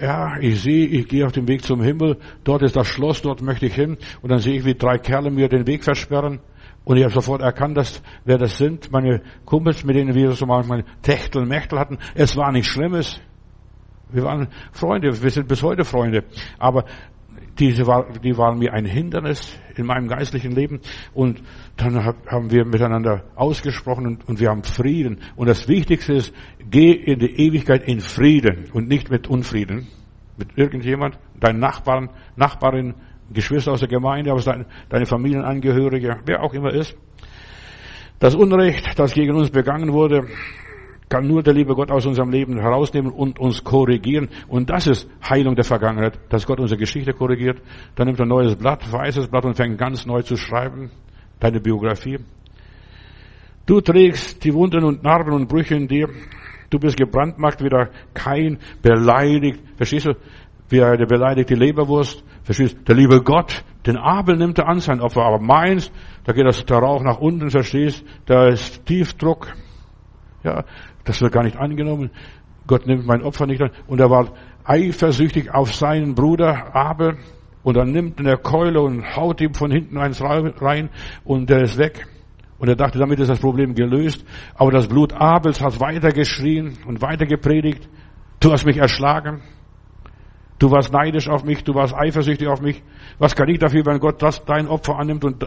ja, ich sehe, ich gehe auf dem Weg zum Himmel. Dort ist das Schloss, dort möchte ich hin. Und dann sehe ich, wie drei Kerle mir den Weg versperren. Und ich habe sofort erkannt, dass, wer das sind. Meine Kumpels, mit denen wir so manchmal Techtel, Mechtel hatten. Es war nichts Schlimmes. Wir waren Freunde, wir sind bis heute Freunde. Aber diese war, die waren mir ein Hindernis in meinem geistlichen Leben. Und dann haben wir miteinander ausgesprochen und, und wir haben Frieden. Und das Wichtigste ist, geh in die Ewigkeit in Frieden und nicht mit Unfrieden. Mit irgendjemand, deinen Nachbarn, Nachbarin, Geschwister aus der Gemeinde, aus dein, deine Familienangehörige, wer auch immer ist. Das Unrecht, das gegen uns begangen wurde, kann nur der liebe Gott aus unserem Leben herausnehmen und uns korrigieren. Und das ist Heilung der Vergangenheit, dass Gott unsere Geschichte korrigiert. Dann nimmt er ein neues Blatt, weißes Blatt und fängt ganz neu zu schreiben. Deine Biografie. Du trägst die Wunden und Narben und Brüche in dir. Du bist gebrandmarkt, wieder kein beleidigt. Verstehst du? Wie eine beleidigte Leberwurst. Verstehst du? Der liebe Gott, den Abel nimmt er an sein Opfer. Aber meins, da geht das, der Rauch nach unten, verstehst? Da ist Tiefdruck. Ja, das wird gar nicht angenommen. Gott nimmt mein Opfer nicht an. Und er war eifersüchtig auf seinen Bruder Abel. Und dann nimmt er Keule und haut ihm von hinten eins rein und der ist weg. Und er dachte, damit ist das Problem gelöst. Aber das Blut Abels hat weiter geschrien und weiter gepredigt. Du hast mich erschlagen. Du warst neidisch auf mich, du warst eifersüchtig auf mich. Was kann ich dafür, wenn Gott das dein Opfer annimmt und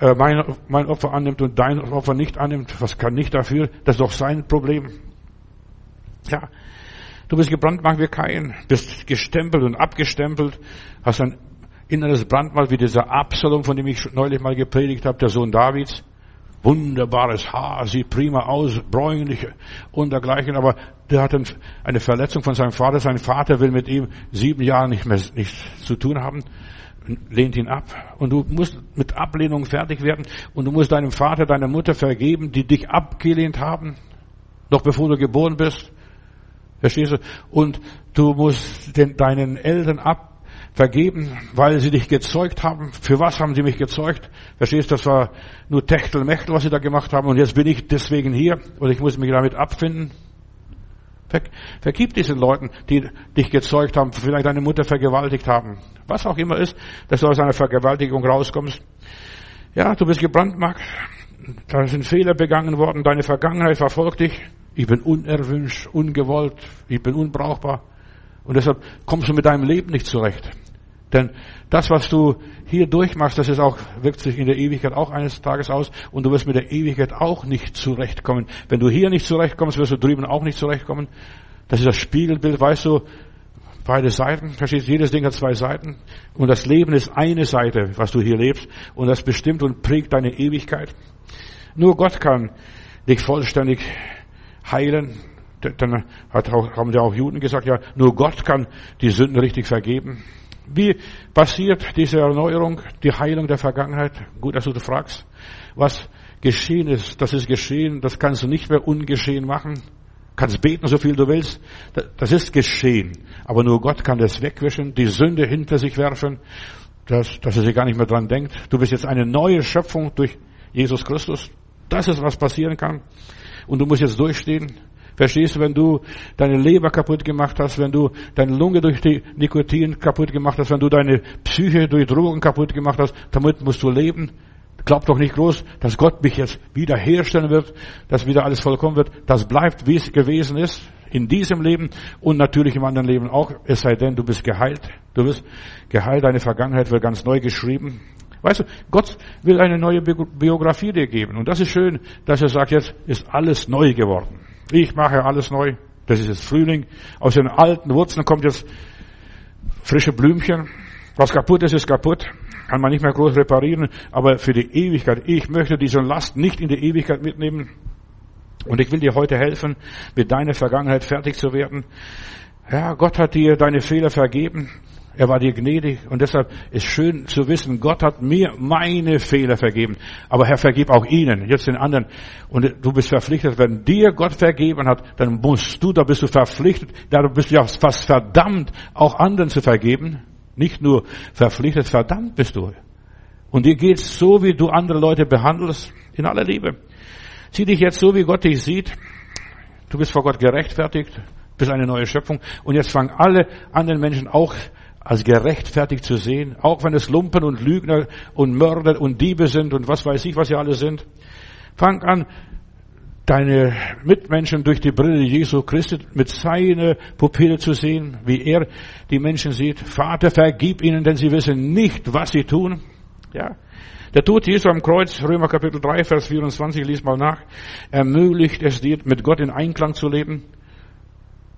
äh, mein, mein Opfer annimmt und dein Opfer nicht annimmt? Was kann ich dafür? Das ist doch sein Problem. Ja, du bist gebrandmarkt wie kein, bist gestempelt und abgestempelt, hast ein inneres Brandmal wie dieser Absalom, von dem ich neulich mal gepredigt habe, der Sohn Davids wunderbares Haar, sieht prima aus, bräunlich und dergleichen, aber der hat eine Verletzung von seinem Vater. Sein Vater will mit ihm sieben Jahre nicht mehr nichts zu tun haben, lehnt ihn ab. Und du musst mit Ablehnung fertig werden und du musst deinem Vater, deiner Mutter vergeben, die dich abgelehnt haben, noch bevor du geboren bist. Verstehst du? Und du musst den, deinen Eltern ab vergeben, weil sie dich gezeugt haben. Für was haben sie mich gezeugt? Verstehst du, das war nur Techtelmechtel, was sie da gemacht haben und jetzt bin ich deswegen hier und ich muss mich damit abfinden. Ver vergib diesen Leuten, die dich gezeugt haben, vielleicht deine Mutter vergewaltigt haben. Was auch immer ist, dass du aus einer Vergewaltigung rauskommst. Ja, du bist gebrandmarkt. Da sind Fehler begangen worden. Deine Vergangenheit verfolgt dich. Ich bin unerwünscht, ungewollt. Ich bin unbrauchbar. Und deshalb kommst du mit deinem Leben nicht zurecht. Denn das, was du hier durchmachst, das ist auch, wirkt sich in der Ewigkeit auch eines Tages aus und du wirst mit der Ewigkeit auch nicht zurechtkommen. Wenn du hier nicht zurechtkommst, wirst du drüben auch nicht zurechtkommen. Das ist das Spiegelbild, weißt du, beide Seiten, verstehst du, jedes Ding hat zwei Seiten und das Leben ist eine Seite, was du hier lebst und das bestimmt und prägt deine Ewigkeit. Nur Gott kann dich vollständig heilen. Dann hat haben ja auch Juden gesagt, ja, nur Gott kann die Sünden richtig vergeben. Wie passiert diese Erneuerung, die Heilung der Vergangenheit? Gut, dass du das fragst. Was geschehen ist, das ist geschehen, das kannst du nicht mehr ungeschehen machen. Kannst beten, so viel du willst. Das ist geschehen. Aber nur Gott kann das wegwischen, die Sünde hinter sich werfen, dass, dass er sich gar nicht mehr dran denkt. Du bist jetzt eine neue Schöpfung durch Jesus Christus. Das ist, was passieren kann. Und du musst jetzt durchstehen. Verstehst du, wenn du deine Leber kaputt gemacht hast, wenn du deine Lunge durch die Nikotin kaputt gemacht hast, wenn du deine Psyche durch Drogen kaputt gemacht hast, damit musst du leben. Glaub doch nicht groß, dass Gott mich jetzt wiederherstellen wird, dass wieder alles vollkommen wird. Das bleibt, wie es gewesen ist, in diesem Leben und natürlich im anderen Leben auch, es sei denn, du bist geheilt. Du bist geheilt, deine Vergangenheit wird ganz neu geschrieben. Weißt du, Gott will eine neue Biografie dir geben. Und das ist schön, dass er sagt, jetzt ist alles neu geworden. Ich mache alles neu. Das ist jetzt Frühling. Aus den alten Wurzeln kommt jetzt frische Blümchen. Was kaputt ist, ist kaputt. Kann man nicht mehr groß reparieren. Aber für die Ewigkeit. Ich möchte diese Last nicht in die Ewigkeit mitnehmen. Und ich will dir heute helfen, mit deiner Vergangenheit fertig zu werden. Ja, Gott hat dir deine Fehler vergeben. Er war dir gnädig und deshalb ist schön zu wissen, Gott hat mir meine Fehler vergeben. Aber Herr, vergib auch ihnen, jetzt den anderen. Und du bist verpflichtet, wenn dir Gott vergeben hat, dann musst du, da bist du verpflichtet, da bist du ja fast verdammt, auch anderen zu vergeben. Nicht nur verpflichtet, verdammt bist du. Und dir geht's so, wie du andere Leute behandelst, in aller Liebe. Sieh dich jetzt so, wie Gott dich sieht. Du bist vor Gott gerechtfertigt, bist eine neue Schöpfung. Und jetzt fangen alle anderen Menschen auch als gerechtfertigt zu sehen, auch wenn es Lumpen und Lügner und Mörder und Diebe sind und was weiß ich, was sie alle sind. Fang an, deine Mitmenschen durch die Brille Jesu Christi mit seiner Pupille zu sehen, wie er die Menschen sieht. Vater, vergib ihnen, denn sie wissen nicht, was sie tun. Ja. Der Tod Jesu am Kreuz, Römer Kapitel 3, Vers 24, lies mal nach, ermöglicht es dir, mit Gott in Einklang zu leben.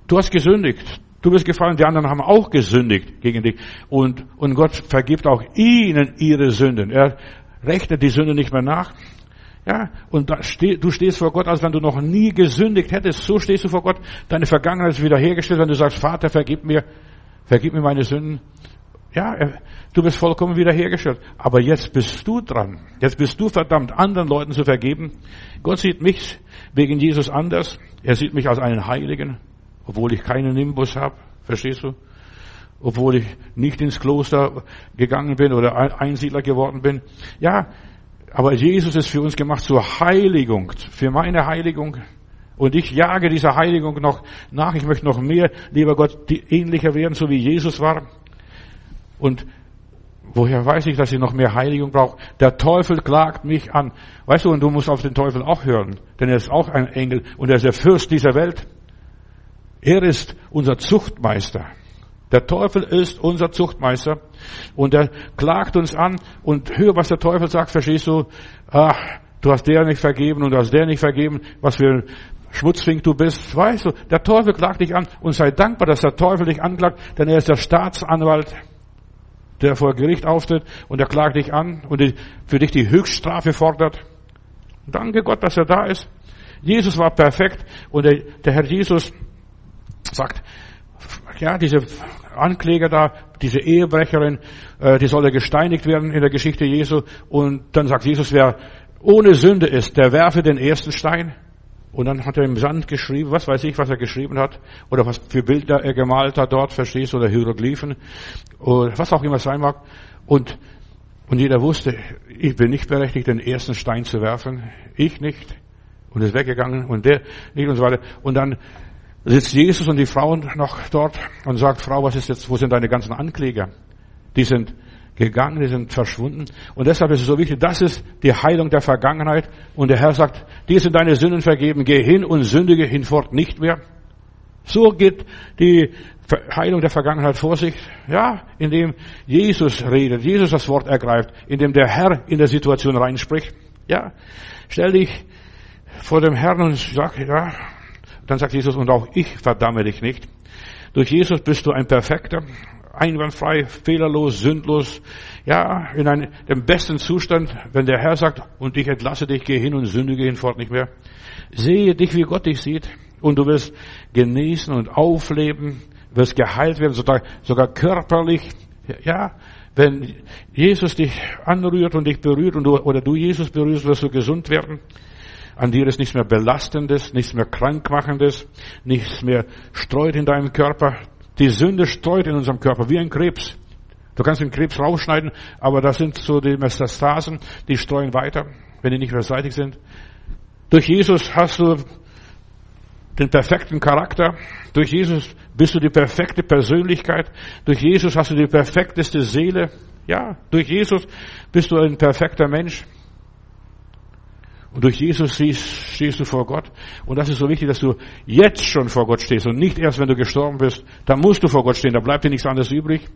Du hast gesündigt. Du bist gefallen, die anderen haben auch gesündigt gegen dich. Und, und Gott vergibt auch ihnen ihre Sünden. Er rechnet die Sünde nicht mehr nach. Ja, und da steh, du stehst vor Gott, als wenn du noch nie gesündigt hättest. So stehst du vor Gott. Deine Vergangenheit ist wiederhergestellt, wenn du sagst, Vater, vergib mir, vergib mir meine Sünden. Ja, du bist vollkommen wiederhergestellt. Aber jetzt bist du dran. Jetzt bist du verdammt, anderen Leuten zu vergeben. Gott sieht mich wegen Jesus anders. Er sieht mich als einen Heiligen obwohl ich keinen Nimbus habe, verstehst du? Obwohl ich nicht ins Kloster gegangen bin oder Einsiedler geworden bin. Ja, aber Jesus ist für uns gemacht zur Heiligung, für meine Heiligung. Und ich jage dieser Heiligung noch nach. Ich möchte noch mehr, lieber Gott, ähnlicher werden, so wie Jesus war. Und woher weiß ich, dass ich noch mehr Heiligung brauche? Der Teufel klagt mich an. Weißt du, und du musst auf den Teufel auch hören, denn er ist auch ein Engel und er ist der Fürst dieser Welt. Er ist unser Zuchtmeister. Der Teufel ist unser Zuchtmeister und er klagt uns an und hör, was der Teufel sagt, verstehst du? Ach, du hast der nicht vergeben und du hast der nicht vergeben, was für ein Schmutzfink du bist. Weißt du, der Teufel klagt dich an und sei dankbar, dass der Teufel dich anklagt, denn er ist der Staatsanwalt, der vor Gericht auftritt und er klagt dich an und für dich die Höchststrafe fordert. Danke Gott, dass er da ist. Jesus war perfekt und der, der Herr Jesus sagt, ja, diese Ankläger da, diese Ehebrecherin, äh, die solle gesteinigt werden in der Geschichte Jesu. Und dann sagt Jesus, wer ohne Sünde ist, der werfe den ersten Stein. Und dann hat er im Sand geschrieben, was weiß ich, was er geschrieben hat, oder was für Bilder er gemalt hat dort, verstehst du, oder Hieroglyphen, oder was auch immer sein mag. Und, und jeder wusste, ich bin nicht berechtigt, den ersten Stein zu werfen. Ich nicht. Und ist weggegangen und der nicht und so weiter. Und dann sitzt Jesus und die Frauen noch dort und sagt, Frau, was ist jetzt, wo sind deine ganzen Ankläger? Die sind gegangen, die sind verschwunden. Und deshalb ist es so wichtig, das ist die Heilung der Vergangenheit. Und der Herr sagt, dir sind deine Sünden vergeben, geh hin und sündige hinfort nicht mehr. So geht die Heilung der Vergangenheit vor sich, ja, indem Jesus redet, Jesus das Wort ergreift, indem der Herr in der Situation reinspricht, ja. Stell dich vor dem Herrn und sag, ja, dann sagt Jesus, und auch ich verdamme dich nicht. Durch Jesus bist du ein Perfekter, einwandfrei, fehlerlos, sündlos, ja, in einem, dem besten Zustand, wenn der Herr sagt, und ich entlasse dich, geh hin und sündige hinfort nicht mehr. Sehe dich, wie Gott dich sieht, und du wirst genießen und aufleben, wirst geheilt werden, sogar, sogar körperlich, ja, wenn Jesus dich anrührt und dich berührt und du, oder du Jesus berührst, wirst du gesund werden. An dir ist nichts mehr Belastendes, nichts mehr Krankmachendes, nichts mehr streut in deinem Körper. Die Sünde streut in unserem Körper wie ein Krebs. Du kannst den Krebs rausschneiden, aber das sind so die Metastasen, die streuen weiter, wenn die nicht beseitigt sind. Durch Jesus hast du den perfekten Charakter. Durch Jesus bist du die perfekte Persönlichkeit. Durch Jesus hast du die perfekteste Seele. Ja, durch Jesus bist du ein perfekter Mensch. Und durch Jesus stehst du vor Gott. Und das ist so wichtig, dass du jetzt schon vor Gott stehst und nicht erst, wenn du gestorben bist. Da musst du vor Gott stehen, da bleibt dir nichts anderes übrig.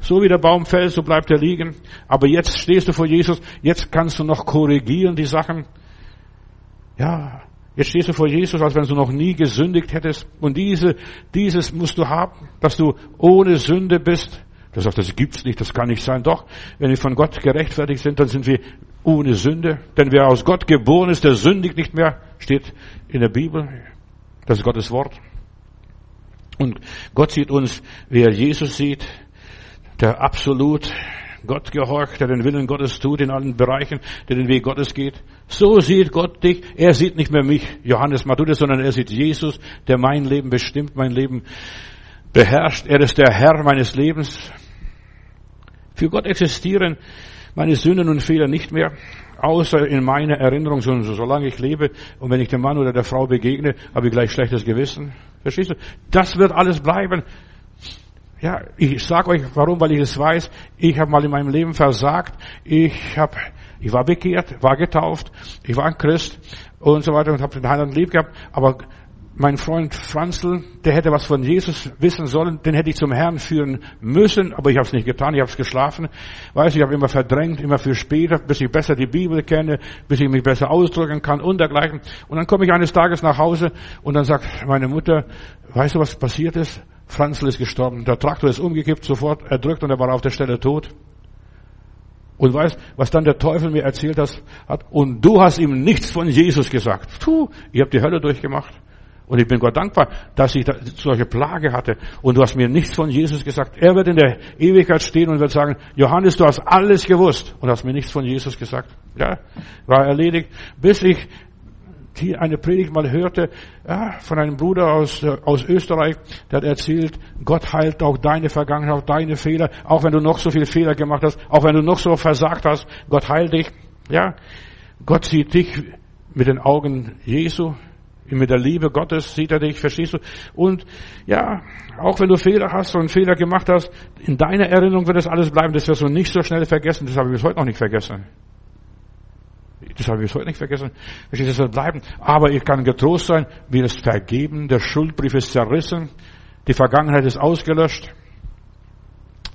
So wie der Baum fällt, so bleibt er liegen. Aber jetzt stehst du vor Jesus, jetzt kannst du noch korrigieren die Sachen. Ja, jetzt stehst du vor Jesus, als wenn du noch nie gesündigt hättest. Und diese, dieses musst du haben, dass du ohne Sünde bist. Du sagst, das gibt's nicht, das kann nicht sein. Doch, wenn wir von Gott gerechtfertigt sind, dann sind wir ohne Sünde. Denn wer aus Gott geboren ist, der sündigt nicht mehr, steht in der Bibel. Das ist Gottes Wort. Und Gott sieht uns, wie er Jesus sieht, der absolut Gott gehorcht, der den Willen Gottes tut in allen Bereichen, der den Weg Gottes geht. So sieht Gott dich. Er sieht nicht mehr mich, Johannes Matthäus, sondern er sieht Jesus, der mein Leben bestimmt, mein Leben beherrscht. Er ist der Herr meines Lebens. Für Gott existieren meine Sünden und Fehler nicht mehr, außer in meiner Erinnerung, solange ich lebe. Und wenn ich dem Mann oder der Frau begegne, habe ich gleich schlechtes Gewissen. Verstehst du? Das wird alles bleiben. Ja, ich sage euch, warum, weil ich es weiß. Ich habe mal in meinem Leben versagt. Ich habe, ich war bekehrt, war getauft, ich war ein Christ und so weiter und habe den Heiland lieb gehabt. Aber mein Freund Franzl, der hätte was von Jesus wissen sollen, den hätte ich zum Herrn führen müssen, aber ich habe es nicht getan, ich habe es geschlafen. Weiß, ich habe immer verdrängt, immer für später, bis ich besser die Bibel kenne, bis ich mich besser ausdrücken kann und dergleichen. Und dann komme ich eines Tages nach Hause und dann sagt meine Mutter, weißt du, was passiert ist? Franzl ist gestorben, der Traktor ist umgekippt, sofort erdrückt und er war auf der Stelle tot. Und weißt, was dann der Teufel mir erzählt hat? Und du hast ihm nichts von Jesus gesagt. Puh, ich habe die Hölle durchgemacht. Und ich bin Gott dankbar, dass ich solche Plage hatte. Und du hast mir nichts von Jesus gesagt. Er wird in der Ewigkeit stehen und wird sagen, Johannes, du hast alles gewusst und hast mir nichts von Jesus gesagt. Ja, war erledigt. Bis ich hier eine Predigt mal hörte ja, von einem Bruder aus, äh, aus Österreich, der hat erzählt, Gott heilt auch deine Vergangenheit, auch deine Fehler, auch wenn du noch so viele Fehler gemacht hast, auch wenn du noch so versagt hast, Gott heilt dich. Ja, Gott sieht dich mit den Augen Jesu, mit der Liebe Gottes sieht er dich, verstehst du? Und ja, auch wenn du Fehler hast und Fehler gemacht hast, in deiner Erinnerung wird das alles bleiben. Das wirst du nicht so schnell vergessen. Das habe ich bis heute noch nicht vergessen. Das habe ich bis heute nicht vergessen. Das wird bleiben. Aber ich kann getrost sein, mir ist vergeben, der Schuldbrief ist zerrissen, die Vergangenheit ist ausgelöscht.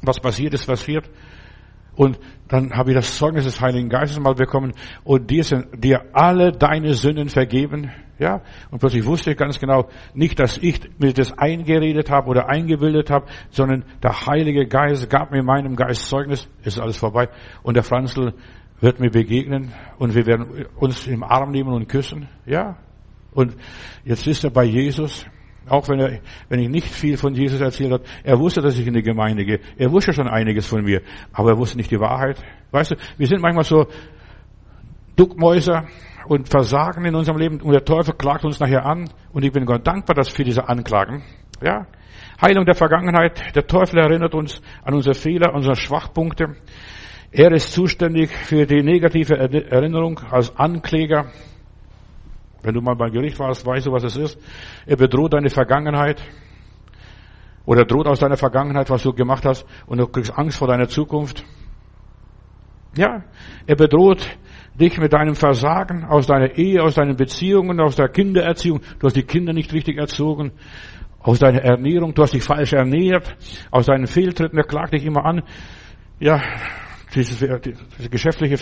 Was passiert ist, passiert. Und dann habe ich das Zeugnis des Heiligen Geistes mal bekommen und dir sind dir alle deine Sünden vergeben. Ja, und plötzlich wusste ich ganz genau, nicht, dass ich mir das eingeredet habe oder eingebildet habe, sondern der Heilige Geist gab mir meinem Geist Zeugnis, ist alles vorbei. Und der Franzl wird mir begegnen und wir werden uns im Arm nehmen und küssen. Ja. Und jetzt ist er bei Jesus. Auch wenn er, wenn ich nicht viel von Jesus erzählt habe, er wusste, dass ich in die Gemeinde gehe. Er wusste schon einiges von mir, aber er wusste nicht die Wahrheit. Weißt du, wir sind manchmal so Duckmäuser und Versagen in unserem Leben und der Teufel klagt uns nachher an und ich bin Gott dankbar dass für diese Anklagen. Ja, Heilung der Vergangenheit. Der Teufel erinnert uns an unsere Fehler, unsere Schwachpunkte. Er ist zuständig für die negative Erinnerung als Ankläger. Wenn du mal beim Gericht warst, weißt du, was es ist. Er bedroht deine Vergangenheit. Oder droht aus deiner Vergangenheit, was du gemacht hast, und du kriegst Angst vor deiner Zukunft. Ja, er bedroht dich mit deinem Versagen aus deiner Ehe, aus deinen Beziehungen, aus der Kindererziehung. Du hast die Kinder nicht richtig erzogen. Aus deiner Ernährung, du hast dich falsch ernährt. Aus deinen Fehltritten, er klagt dich immer an. Ja, diese, diese geschäftliche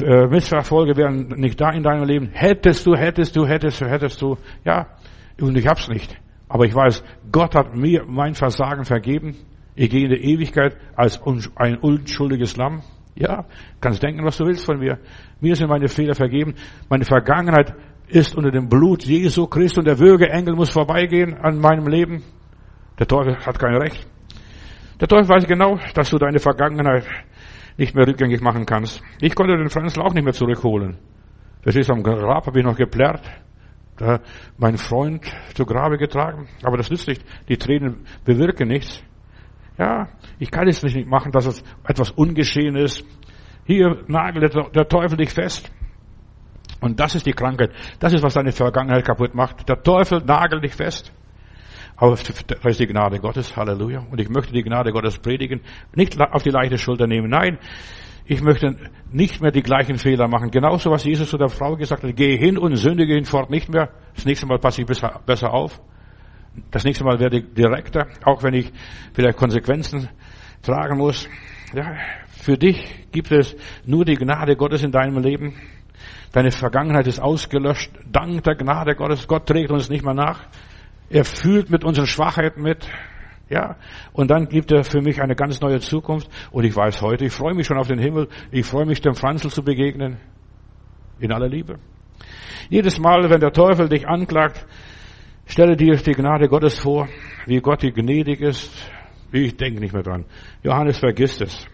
äh, Missverfolge wären nicht da in deinem Leben. Hättest du, hättest du, hättest du, hättest du. Ja, und ich hab's nicht. Aber ich weiß, Gott hat mir mein Versagen vergeben. Ich gehe in die Ewigkeit als ein unschuldiges Lamm. Ja, kannst denken, was du willst von mir. Mir sind meine Fehler vergeben. Meine Vergangenheit ist unter dem Blut Jesu Christi und der Würgeengel muss vorbeigehen an meinem Leben. Der Teufel hat kein Recht. Der Teufel weiß genau, dass du deine Vergangenheit nicht mehr rückgängig machen kannst. Ich konnte den Franzl auch nicht mehr zurückholen. Das ist am Grab, habe ich noch geplärrt, da mein Freund zu Grabe getragen. Aber das nützt nicht. Die Tränen bewirken nichts. Ja, ich kann es nicht machen, dass es etwas ungeschehen ist. Hier nagelt der Teufel dich fest. Und das ist die Krankheit. Das ist, was deine Vergangenheit kaputt macht. Der Teufel nagelt dich fest. Aber das ist die Gnade Gottes. Halleluja. Und ich möchte die Gnade Gottes predigen. Nicht auf die leichte Schulter nehmen. Nein. Ich möchte nicht mehr die gleichen Fehler machen. Genauso, was Jesus zu der Frau gesagt hat. Gehe hin und sündige hinfort nicht mehr. Das nächste Mal passe ich besser auf. Das nächste Mal werde ich direkter, auch wenn ich vielleicht Konsequenzen tragen muss. Ja, für dich gibt es nur die Gnade Gottes in deinem Leben. Deine Vergangenheit ist ausgelöscht. Dank der Gnade Gottes. Gott trägt uns nicht mehr nach. Er fühlt mit unseren Schwachheiten mit. Ja, und dann gibt er für mich eine ganz neue Zukunft. Und ich weiß heute, ich freue mich schon auf den Himmel. Ich freue mich, dem Franzl zu begegnen. In aller Liebe. Jedes Mal, wenn der Teufel dich anklagt, stelle dir die Gnade Gottes vor, wie Gott die gnädig ist. Ich denke nicht mehr dran. Johannes vergisst es.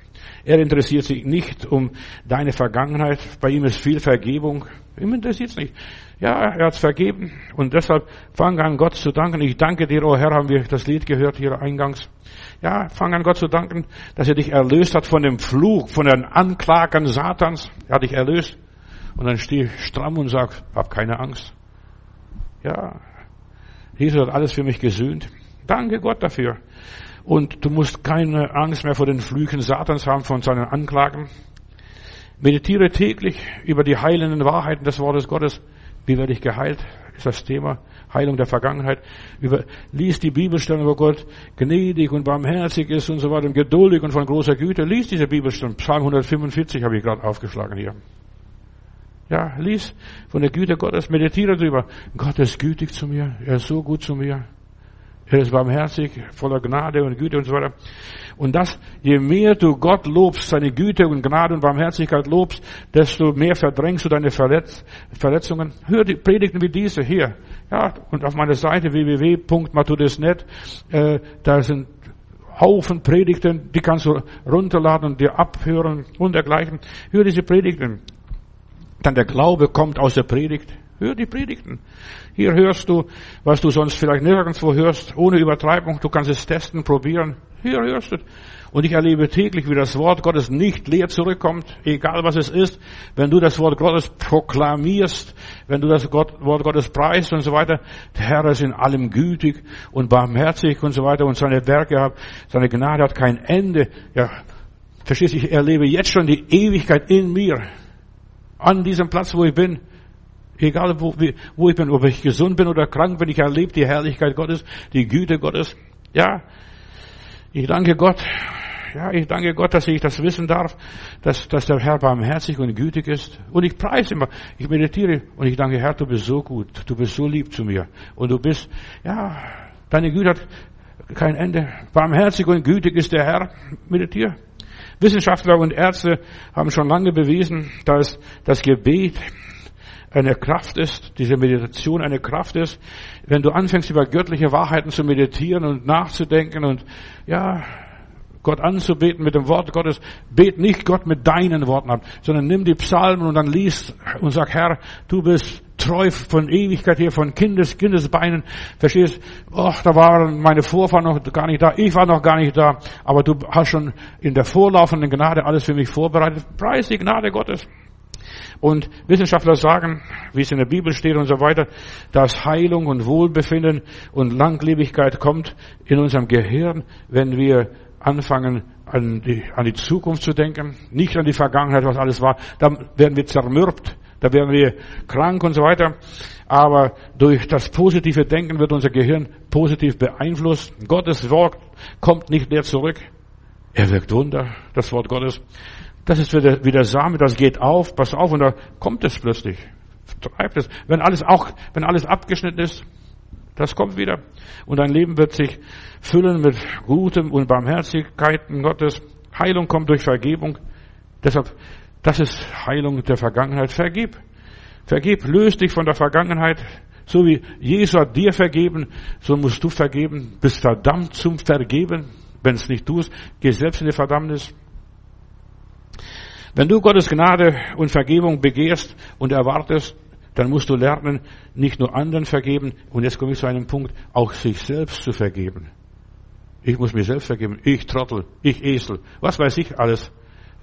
Er interessiert sich nicht um deine Vergangenheit. Bei ihm ist viel Vergebung. Ihm interessiert es nicht. Ja, er hat es vergeben. Und deshalb fang an, Gott zu danken. Ich danke dir, oh Herr, haben wir das Lied gehört hier eingangs. Ja, fang an, Gott zu danken, dass er dich erlöst hat von dem Fluch, von den Anklagen Satans. Er hat dich erlöst. Und dann steh stramm und sag, hab keine Angst. Ja, Jesus hat alles für mich gesühnt. Danke Gott dafür. Und du musst keine Angst mehr vor den Flüchen Satans haben, von seinen Anklagen. Meditiere täglich über die heilenden Wahrheiten des Wortes Gottes. Wie werde ich geheilt? Ist das Thema. Heilung der Vergangenheit. Über, lies die Bibelstellen, wo Gott gnädig und barmherzig ist und so weiter und geduldig und von großer Güte. Lies diese Bibelstellen. Psalm 145 habe ich gerade aufgeschlagen hier. Ja, lies von der Güte Gottes, meditiere darüber. Gott ist gütig zu mir. Er ist so gut zu mir. Er ist barmherzig, voller Gnade und Güte und so weiter. Und das, je mehr du Gott lobst, seine Güte und Gnade und Barmherzigkeit lobst, desto mehr verdrängst du deine Verletz Verletzungen. Hör die Predigten wie diese hier. Ja, und auf meiner Seite www.matudis.net, äh, da sind Haufen Predigten, die kannst du runterladen und dir abhören und dergleichen. Hör diese Predigten. Dann der Glaube kommt aus der Predigt. Hör die Predigten. Hier hörst du, was du sonst vielleicht nirgendwo hörst, ohne Übertreibung. Du kannst es testen, probieren. Hier hörst du. Und ich erlebe täglich, wie das Wort Gottes nicht leer zurückkommt, egal was es ist. Wenn du das Wort Gottes proklamierst, wenn du das Wort Gottes preist und so weiter, der Herr ist in allem gütig und barmherzig und so weiter und seine Werke hat, seine Gnade hat kein Ende. Ja, verstehst du, ich erlebe jetzt schon die Ewigkeit in mir. An diesem Platz, wo ich bin. Egal wo, wo ich bin, ob ich gesund bin oder krank bin, ich erlebe die Herrlichkeit Gottes, die Güte Gottes. Ja, ich danke Gott. Ja, ich danke Gott, dass ich das wissen darf, dass, dass der Herr barmherzig und gütig ist. Und ich preise immer, ich meditiere und ich danke Herr, du bist so gut, du bist so lieb zu mir. Und du bist, ja, deine Güte hat kein Ende. Barmherzig und gütig ist der Herr. Meditiere. Wissenschaftler und Ärzte haben schon lange bewiesen, dass das Gebet eine Kraft ist, diese Meditation eine Kraft ist, wenn du anfängst über göttliche Wahrheiten zu meditieren und nachzudenken und ja, Gott anzubeten mit dem Wort Gottes, bet nicht Gott mit deinen Worten ab, sondern nimm die Psalmen und dann liest und sag, Herr, du bist treu von Ewigkeit her, von Kindes, Kindesbeinen, verstehst, ach, da waren meine Vorfahren noch gar nicht da, ich war noch gar nicht da, aber du hast schon in der vorlaufenden Gnade alles für mich vorbereitet. Preis die Gnade Gottes. Und Wissenschaftler sagen, wie es in der Bibel steht und so weiter, dass Heilung und Wohlbefinden und Langlebigkeit kommt in unserem Gehirn, wenn wir anfangen, an die, an die Zukunft zu denken, nicht an die Vergangenheit, was alles war. Da werden wir zermürbt, da werden wir krank und so weiter. Aber durch das positive Denken wird unser Gehirn positiv beeinflusst. Gottes Wort kommt nicht leer zurück. Er wirkt Wunder, das Wort Gottes. Das ist wieder, wieder Same, das geht auf, pass auf, und da kommt es plötzlich. Treibt es. Wenn alles auch, wenn alles abgeschnitten ist, das kommt wieder. Und dein Leben wird sich füllen mit Gutem und Barmherzigkeiten Gottes. Heilung kommt durch Vergebung. Deshalb, das ist Heilung der Vergangenheit. Vergib. Vergib. Löst dich von der Vergangenheit. So wie Jesus hat dir vergeben, so musst du vergeben. Bist verdammt zum Vergeben. Wenn es nicht tust, geh selbst in die Verdammnis. Wenn du Gottes Gnade und Vergebung begehrst und erwartest, dann musst du lernen, nicht nur anderen vergeben, und jetzt komme ich zu einem Punkt, auch sich selbst zu vergeben. Ich muss mir selbst vergeben. Ich Trottel, ich Esel, was weiß ich alles.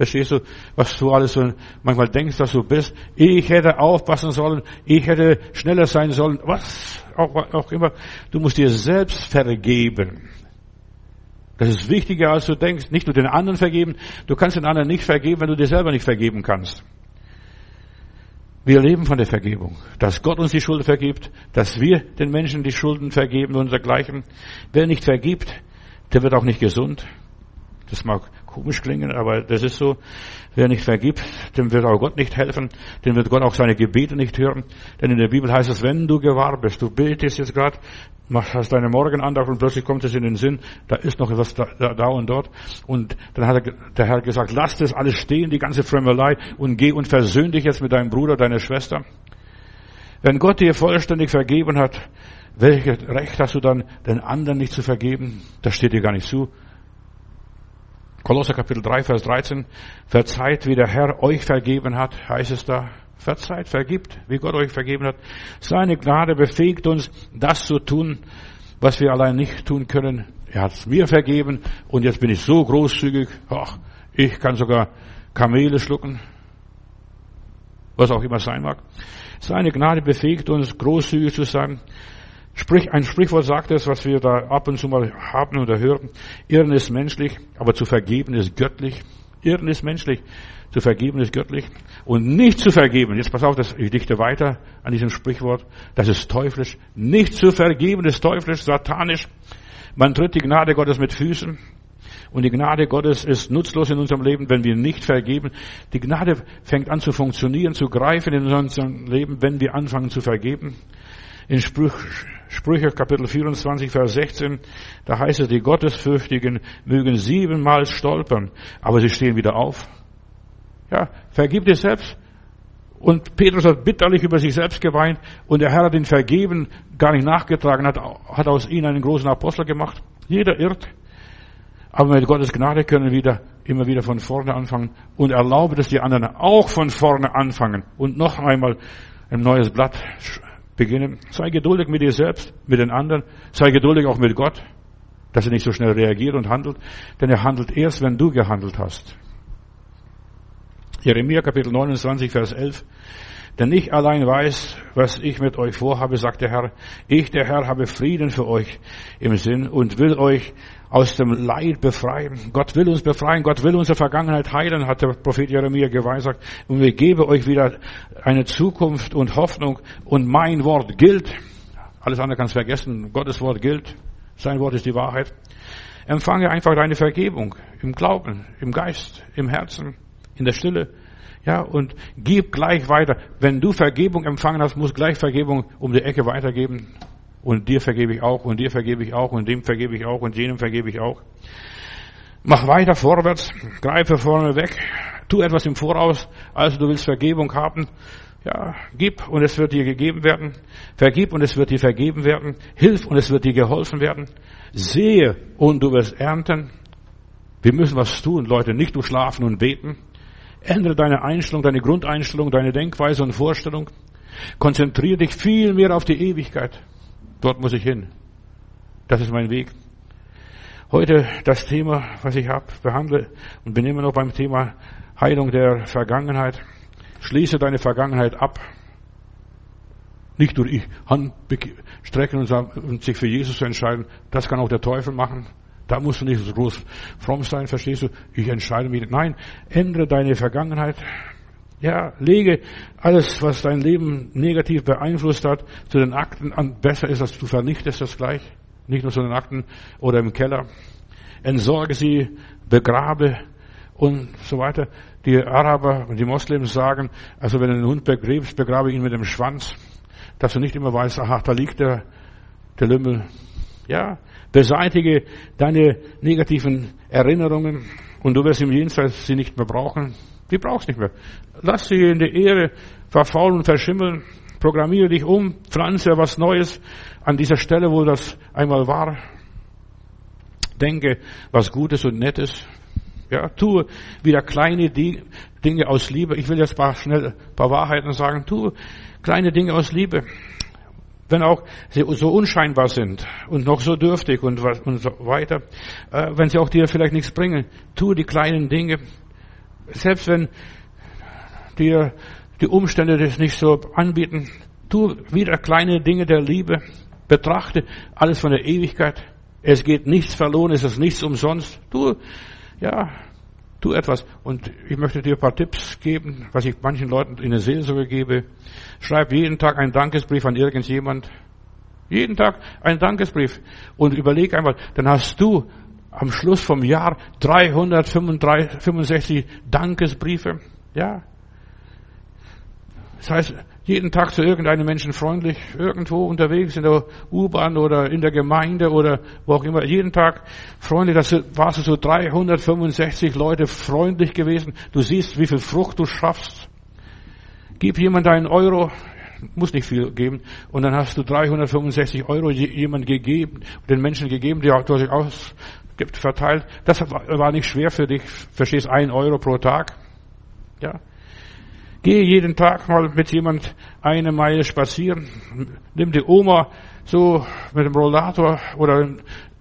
Verstehst du, was du alles so manchmal denkst, dass du bist? Ich hätte aufpassen sollen, ich hätte schneller sein sollen, was auch, auch immer. Du musst dir selbst vergeben. Das ist wichtiger, als du denkst. Nicht nur den anderen vergeben. Du kannst den anderen nicht vergeben, wenn du dir selber nicht vergeben kannst. Wir leben von der Vergebung. Dass Gott uns die Schuld vergibt, dass wir den Menschen die Schulden vergeben und dergleichen. Wer nicht vergibt, der wird auch nicht gesund. Das mag komisch klingen, aber das ist so. Wer nicht vergibt, dem wird auch Gott nicht helfen, dem wird Gott auch seine Gebete nicht hören. Denn in der Bibel heißt es, wenn du gewahr bist, du betest jetzt gerade, hast deine Morgenandacht und plötzlich kommt es in den Sinn, da ist noch etwas da, da und dort. Und dann hat der Herr gesagt, lass das alles stehen, die ganze Frömmelei, und geh und versöhn dich jetzt mit deinem Bruder, deiner Schwester. Wenn Gott dir vollständig vergeben hat, welches Recht hast du dann, den anderen nicht zu vergeben? Das steht dir gar nicht zu. Kolosser Kapitel 3, Vers 13. Verzeiht, wie der Herr euch vergeben hat, heißt es da. Verzeiht, vergibt, wie Gott euch vergeben hat. Seine Gnade befähigt uns, das zu tun, was wir allein nicht tun können. Er hat es mir vergeben und jetzt bin ich so großzügig. Ach, ich kann sogar Kamele schlucken. Was auch immer sein mag. Seine Gnade befähigt uns, großzügig zu sein. Sprich, ein Sprichwort sagt es, was wir da ab und zu mal haben oder hören. Irren ist menschlich, aber zu vergeben ist göttlich. Irren ist menschlich, zu vergeben ist göttlich. Und nicht zu vergeben, jetzt pass auf, das, ich dichte weiter an diesem Sprichwort, das ist teuflisch. Nicht zu vergeben ist teuflisch, satanisch. Man tritt die Gnade Gottes mit Füßen. Und die Gnade Gottes ist nutzlos in unserem Leben, wenn wir nicht vergeben. Die Gnade fängt an zu funktionieren, zu greifen in unserem Leben, wenn wir anfangen zu vergeben. In Sprüch, Sprüche Kapitel 24, Vers 16, da heißt es, die Gottesfürchtigen mögen siebenmal stolpern, aber sie stehen wieder auf. Ja, vergib dir selbst. Und Petrus hat bitterlich über sich selbst geweint und der Herr hat ihn vergeben, gar nicht nachgetragen, hat, hat aus ihm einen großen Apostel gemacht. Jeder irrt. Aber mit Gottes Gnade können wir wieder, immer wieder von vorne anfangen und erlauben, dass die anderen auch von vorne anfangen und noch einmal ein neues Blatt beginnen. Sei geduldig mit dir selbst, mit den anderen. Sei geduldig auch mit Gott, dass er nicht so schnell reagiert und handelt. Denn er handelt erst, wenn du gehandelt hast. Jeremia Kapitel 29, Vers 11. Denn ich allein weiß, was ich mit euch vorhabe, sagt der Herr. Ich, der Herr, habe Frieden für euch im Sinn und will euch aus dem Leid befreien. Gott will uns befreien. Gott will unsere Vergangenheit heilen, hat der Prophet Jeremia geweissagt. Und ich gebe euch wieder eine Zukunft und Hoffnung. Und mein Wort gilt. Alles andere kannst vergessen. Gottes Wort gilt. Sein Wort ist die Wahrheit. Empfange einfach deine Vergebung im Glauben, im Geist, im Herzen, in der Stille. Ja, und gib gleich weiter. Wenn du Vergebung empfangen hast, musst gleich Vergebung um die Ecke weitergeben. Und dir vergebe ich auch, und dir vergebe ich auch, und dem vergebe ich auch, und jenem vergebe ich auch. Mach weiter vorwärts, greife vorne weg, tu etwas im Voraus, also du willst Vergebung haben. Ja, gib und es wird dir gegeben werden. Vergib und es wird dir vergeben werden. Hilf und es wird dir geholfen werden. Sehe und du wirst ernten. Wir müssen was tun, Leute, nicht nur schlafen und beten. Ändere deine Einstellung, deine Grundeinstellung, deine Denkweise und Vorstellung. Konzentriere dich viel mehr auf die Ewigkeit. Dort muss ich hin. Das ist mein Weg. Heute das Thema, was ich habe, behandle und bin immer noch beim Thema Heilung der Vergangenheit. Schließe deine Vergangenheit ab. Nicht durch ich Hand strecken und sich für Jesus zu entscheiden. Das kann auch der Teufel machen. Da musst du nicht so groß fromm sein, verstehst du? Ich entscheide mich. Nein, ändere deine Vergangenheit. Ja, lege alles, was dein Leben negativ beeinflusst hat, zu den Akten an. Besser ist, dass du vernichtest das gleich. Nicht nur zu den Akten oder im Keller. Entsorge sie, begrabe und so weiter. Die Araber und die Moslems sagen, also wenn du einen Hund begräbst, begrabe ihn mit dem Schwanz, dass du nicht immer weißt, aha, da liegt der, der Lümmel. Ja, beseitige deine negativen Erinnerungen und du wirst im Jenseits sie nicht mehr brauchen. Die brauchst nicht mehr. Lass sie in der Ehre verfaulen verschimmeln. Programmiere dich um, pflanze was Neues an dieser Stelle, wo das einmal war. Denke was Gutes und Nettes. Ja, tue wieder kleine Dinge aus Liebe. Ich will jetzt paar schnell paar Wahrheiten sagen. Tue kleine Dinge aus Liebe. Wenn auch sie so unscheinbar sind und noch so dürftig und, und so weiter. Äh, wenn sie auch dir vielleicht nichts bringen. Tue die kleinen Dinge. Selbst wenn dir die Umstände das nicht so anbieten. Tu wieder kleine Dinge der Liebe. Betrachte alles von der Ewigkeit. Es geht nichts verloren, es ist nichts umsonst. Du, ja, tu etwas. Und ich möchte dir ein paar Tipps geben, was ich manchen Leuten in der Seelsorge gebe. Schreib jeden Tag einen Dankesbrief an irgendjemand. Jeden Tag einen Dankesbrief. Und überleg einmal, dann hast du am Schluss vom Jahr 365 Dankesbriefe. Ja. Das heißt, jeden Tag zu irgendeinem Menschen freundlich, irgendwo unterwegs in der U-Bahn oder in der Gemeinde oder wo auch immer, jeden Tag freundlich, das warst du so 365 Leute freundlich gewesen. Du siehst, wie viel Frucht du schaffst. Gib jemand einen Euro, muss nicht viel geben, und dann hast du 365 Euro jemand gegeben, den Menschen gegeben, die du sich aus, verteilt. Das war nicht schwer für dich, verstehst, ein Euro pro Tag. Ja. Gehe jeden Tag mal mit jemand eine Meile spazieren. Nimm die Oma so mit dem Rollator oder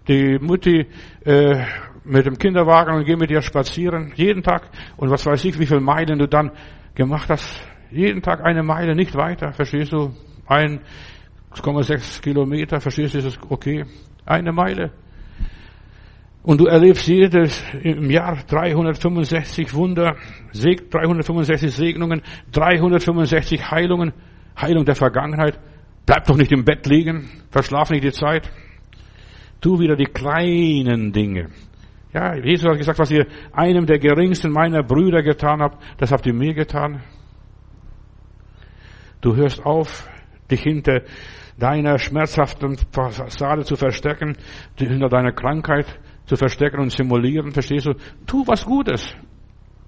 die Mutti äh, mit dem Kinderwagen und geh mit ihr spazieren. Jeden Tag. Und was weiß ich, wie viele Meilen du dann gemacht hast. Jeden Tag eine Meile, nicht weiter. Verstehst du? 1,6 Kilometer. Verstehst du? Ist es okay? Eine Meile. Und du erlebst jedes im Jahr 365 Wunder, 365 Segnungen, 365 Heilungen, Heilung der Vergangenheit. Bleib doch nicht im Bett liegen, verschlaf nicht die Zeit. Tu wieder die kleinen Dinge. Ja, Jesus hat gesagt, was ihr einem der geringsten meiner Brüder getan habt, das habt ihr mir getan. Du hörst auf, dich hinter deiner schmerzhaften Fassade zu verstecken, hinter deiner Krankheit, zu verstecken und simulieren, verstehst du? Tu was Gutes.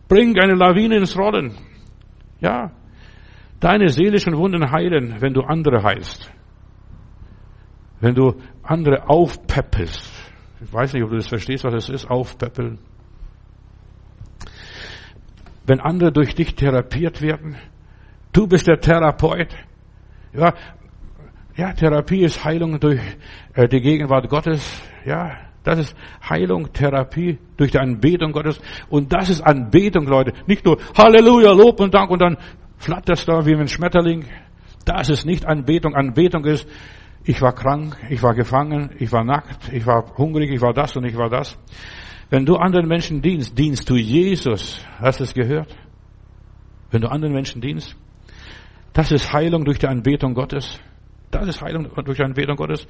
Bring eine Lawine ins Rollen. Ja. Deine seelischen Wunden heilen, wenn du andere heilst. Wenn du andere aufpeppelst. Ich weiß nicht, ob du das verstehst, was es ist, aufpeppeln. Wenn andere durch dich therapiert werden, du bist der Therapeut. Ja, ja, Therapie ist Heilung durch äh, die Gegenwart Gottes. Ja, das ist Heilung, Therapie durch die Anbetung Gottes. Und das ist Anbetung, Leute. Nicht nur Halleluja, Lob und Dank und dann flatterst du wie ein Schmetterling. Das ist nicht Anbetung. Anbetung ist, ich war krank, ich war gefangen, ich war nackt, ich war hungrig, ich war das und ich war das. Wenn du anderen Menschen dienst, dienst du Jesus. Hast du es gehört? Wenn du anderen Menschen dienst, das ist Heilung durch die Anbetung Gottes. Das ist Heilung durch Anbetung Gottes.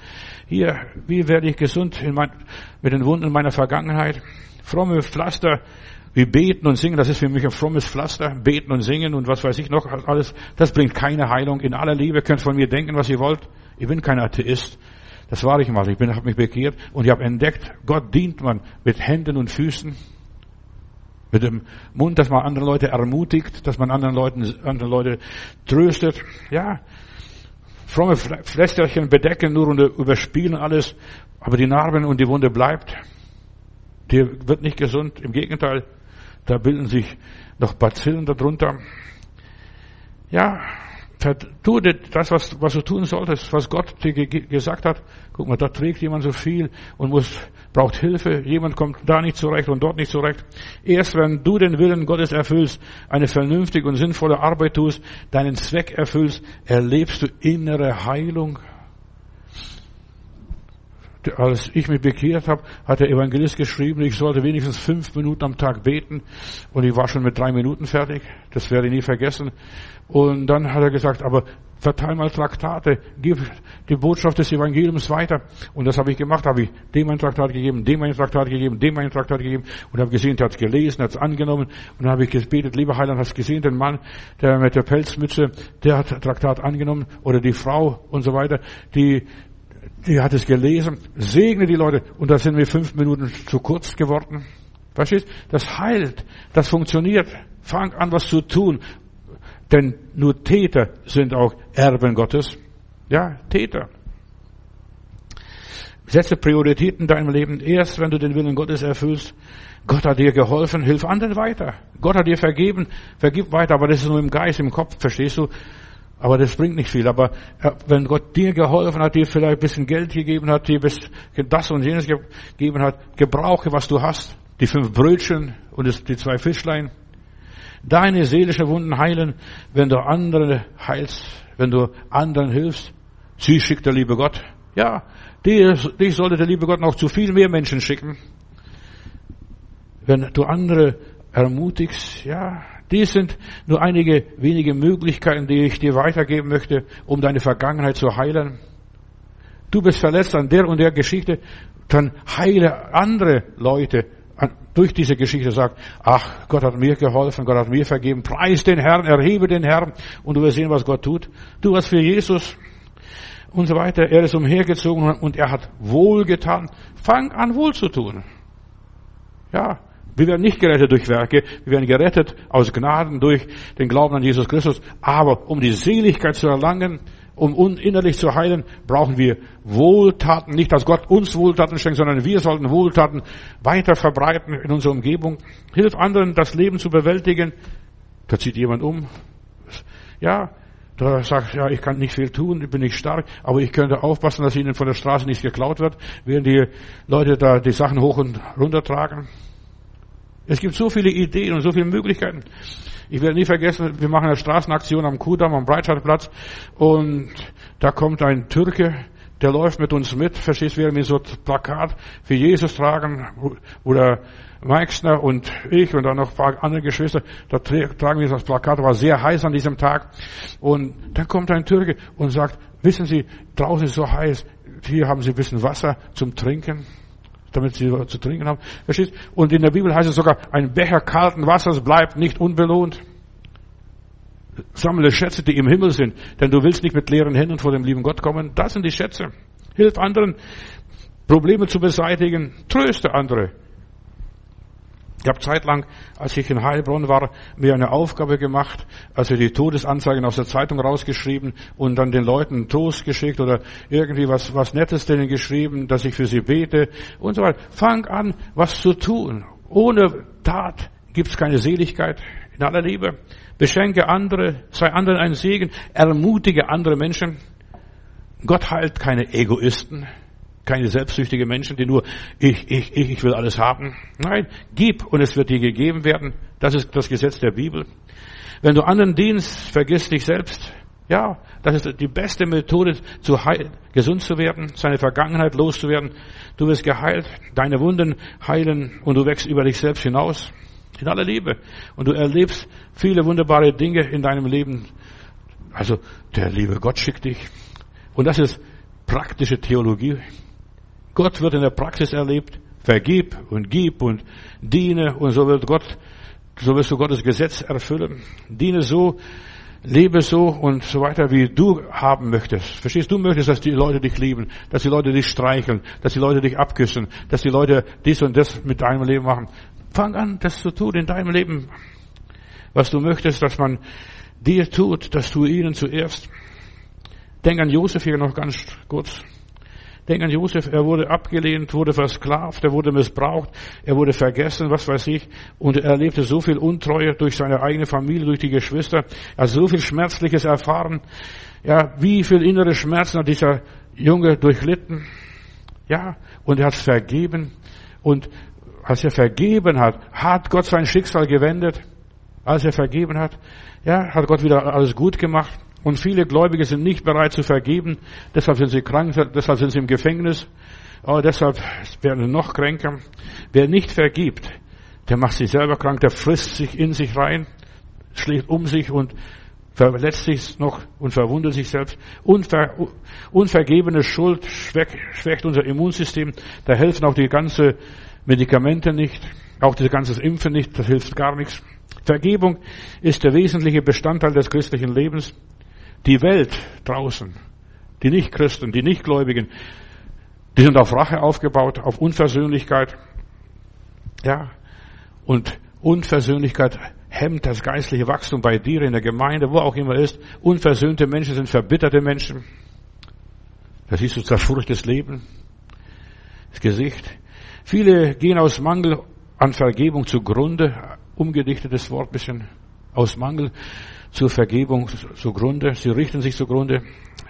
Hier, wie werde ich gesund mein, mit den Wunden meiner Vergangenheit? Fromme Pflaster, wie beten und singen, das ist für mich ein frommes Pflaster. Beten und singen und was weiß ich noch alles. Das bringt keine Heilung. In aller Liebe könnt von mir denken, was ihr wollt. Ich bin kein Atheist. Das war ich mal. Ich bin, habe mich bekehrt und ich habe entdeckt, Gott dient man mit Händen und Füßen. Mit dem Mund, dass man andere Leute ermutigt, dass man anderen Leuten, andere Leute tröstet. Ja, fromme Flästerchen bedecken nur und überspielen alles, aber die Narben und die Wunde bleibt. Die wird nicht gesund. Im Gegenteil, da bilden sich noch Bazillen darunter. Ja, tu das, was, was du tun solltest, was Gott dir gesagt hat. Guck mal, da trägt jemand so viel und muss, braucht Hilfe. Jemand kommt da nicht zurecht und dort nicht zurecht. Erst wenn du den Willen Gottes erfüllst, eine vernünftige und sinnvolle Arbeit tust, deinen Zweck erfüllst, erlebst du innere Heilung. als ich mich bekehrt habe, hat der Evangelist geschrieben, ich sollte wenigstens fünf Minuten am Tag beten. Und ich war schon mit drei Minuten fertig. Das werde ich nie vergessen. Und dann hat er gesagt, aber verteil mal Traktate, gib die Botschaft des Evangeliums weiter. Und das habe ich gemacht, habe ich dem ein Traktat gegeben, dem ein Traktat gegeben, dem ein Traktat gegeben und habe gesehen, der hat es gelesen, hat es angenommen und dann habe ich gebetet, lieber Heiland, hast gesehen, den Mann, der mit der Pelzmütze, der hat Traktat angenommen oder die Frau und so weiter, die die hat es gelesen, segne die Leute und da sind wir fünf Minuten zu kurz geworden. Verstehst? Das heilt, das funktioniert. Fang an, was zu tun. Denn nur Täter sind auch Erben Gottes. Ja, Täter. Setze Prioritäten in deinem Leben. Erst wenn du den Willen Gottes erfüllst, Gott hat dir geholfen, hilf anderen weiter. Gott hat dir vergeben, vergib weiter, aber das ist nur im Geist, im Kopf, verstehst du? Aber das bringt nicht viel. Aber äh, wenn Gott dir geholfen hat, dir vielleicht ein bisschen Geld gegeben hat, dir das und jenes gegeben hat, gebrauche, was du hast. Die fünf Brötchen und die zwei Fischlein. Deine seelische Wunden heilen, wenn du andere heilst, wenn du anderen hilfst. Sie schickt der liebe Gott. Ja, dich sollte der liebe Gott noch zu viel mehr Menschen schicken. Wenn du andere ermutigst, ja, dies sind nur einige wenige Möglichkeiten, die ich dir weitergeben möchte, um deine Vergangenheit zu heilen. Du bist verletzt an der und der Geschichte, dann heile andere Leute durch diese Geschichte sagt, ach, Gott hat mir geholfen, Gott hat mir vergeben, preis den Herrn, erhebe den Herrn und du wirst sehen, was Gott tut. Du hast für Jesus und so weiter. Er ist umhergezogen und er hat wohl getan. Fang an, wohl zu tun. Ja, wir werden nicht gerettet durch Werke, wir werden gerettet aus Gnaden durch den Glauben an Jesus Christus. Aber um die Seligkeit zu erlangen, um innerlich zu heilen, brauchen wir Wohltaten. Nicht, dass Gott uns Wohltaten schenkt, sondern wir sollten Wohltaten weiter verbreiten in unserer Umgebung. Hilf anderen, das Leben zu bewältigen. Da zieht jemand um. Ja, da sagt, ja, ich kann nicht viel tun, ich bin nicht stark, aber ich könnte aufpassen, dass ihnen von der Straße nichts geklaut wird, während die Leute da die Sachen hoch und runter tragen. Es gibt so viele Ideen und so viele Möglichkeiten. Ich werde nie vergessen, wir machen eine Straßenaktion am Kudamm, am Breitscheidplatz. Und da kommt ein Türke, der läuft mit uns mit, verstehst du, wir so ein Plakat für Jesus tragen, oder Meixner und ich und dann noch ein paar andere Geschwister, da tragen wir das Plakat, war sehr heiß an diesem Tag. Und dann kommt ein Türke und sagt, wissen Sie, draußen ist so heiß, hier haben Sie ein bisschen Wasser zum Trinken damit sie zu trinken haben. Verstehst? Und in der Bibel heißt es sogar, ein Becher kalten Wassers bleibt nicht unbelohnt. Sammle Schätze, die im Himmel sind, denn du willst nicht mit leeren Händen vor dem lieben Gott kommen. Das sind die Schätze. Hilf anderen, Probleme zu beseitigen. Tröste andere. Ich habe zeitlang, als ich in Heilbronn war, mir eine Aufgabe gemacht, also die Todesanzeigen aus der Zeitung rausgeschrieben und dann den Leuten Trost geschickt oder irgendwie was, was Nettes denen geschrieben, dass ich für sie bete und so weiter. Fang an, was zu tun. Ohne Tat gibt's keine Seligkeit in aller Liebe. Beschenke andere, sei anderen ein Segen, ermutige andere Menschen. Gott heilt keine Egoisten keine selbstsüchtige Menschen, die nur ich, ich, ich, ich will alles haben. Nein, gib und es wird dir gegeben werden. Das ist das Gesetz der Bibel. Wenn du anderen dienst, vergiss dich selbst. Ja, das ist die beste Methode, zu heilen, gesund zu werden, seine Vergangenheit loszuwerden. Du wirst geheilt, deine Wunden heilen und du wächst über dich selbst hinaus. In aller Liebe. Und du erlebst viele wunderbare Dinge in deinem Leben. Also, der liebe Gott schickt dich. Und das ist praktische Theologie. Gott wird in der Praxis erlebt. Vergib und gib und diene und so wird Gott, so wirst du Gottes Gesetz erfüllen. Diene so, lebe so und so weiter, wie du haben möchtest. Verstehst du? möchtest, dass die Leute dich lieben, dass die Leute dich streicheln, dass die Leute dich abküssen, dass die Leute dies und das mit deinem Leben machen. Fang an, das zu tun in deinem Leben. Was du möchtest, dass man dir tut, das tue ihnen zuerst. Denk an Josef hier noch ganz kurz. Denk an Josef, er wurde abgelehnt, wurde versklavt, er wurde missbraucht, er wurde vergessen, was weiß ich, und er erlebte so viel Untreue durch seine eigene Familie, durch die Geschwister, er hat so viel Schmerzliches erfahren. Ja, wie viel innere Schmerzen hat dieser Junge durchlitten? Ja, und er hat vergeben. Und als er vergeben hat, hat Gott sein Schicksal gewendet. Als er vergeben hat, ja, hat Gott wieder alles gut gemacht. Und viele Gläubige sind nicht bereit zu vergeben. Deshalb sind sie krank, deshalb sind sie im Gefängnis. Aber deshalb werden sie noch kränker. Wer nicht vergibt, der macht sich selber krank, der frisst sich in sich rein, schlägt um sich und verletzt sich noch und verwundet sich selbst. Unver, unvergebene Schuld schwächt, unser Immunsystem. Da helfen auch die ganzen Medikamente nicht, auch das ganze Impfen nicht, das hilft gar nichts. Vergebung ist der wesentliche Bestandteil des christlichen Lebens. Die Welt draußen, die Nichtchristen, die Nichtgläubigen, die sind auf Rache aufgebaut, auf Unversöhnlichkeit. Ja, und Unversöhnlichkeit hemmt das geistliche Wachstum bei dir in der Gemeinde, wo auch immer ist. Unversöhnte Menschen sind verbitterte Menschen. Das ist so zerfurchtes Leben. Das Gesicht. Viele gehen aus Mangel an Vergebung zugrunde. Umgedichtetes Wort bisschen. Aus Mangel zur Vergebung zugrunde. Sie richten sich zugrunde.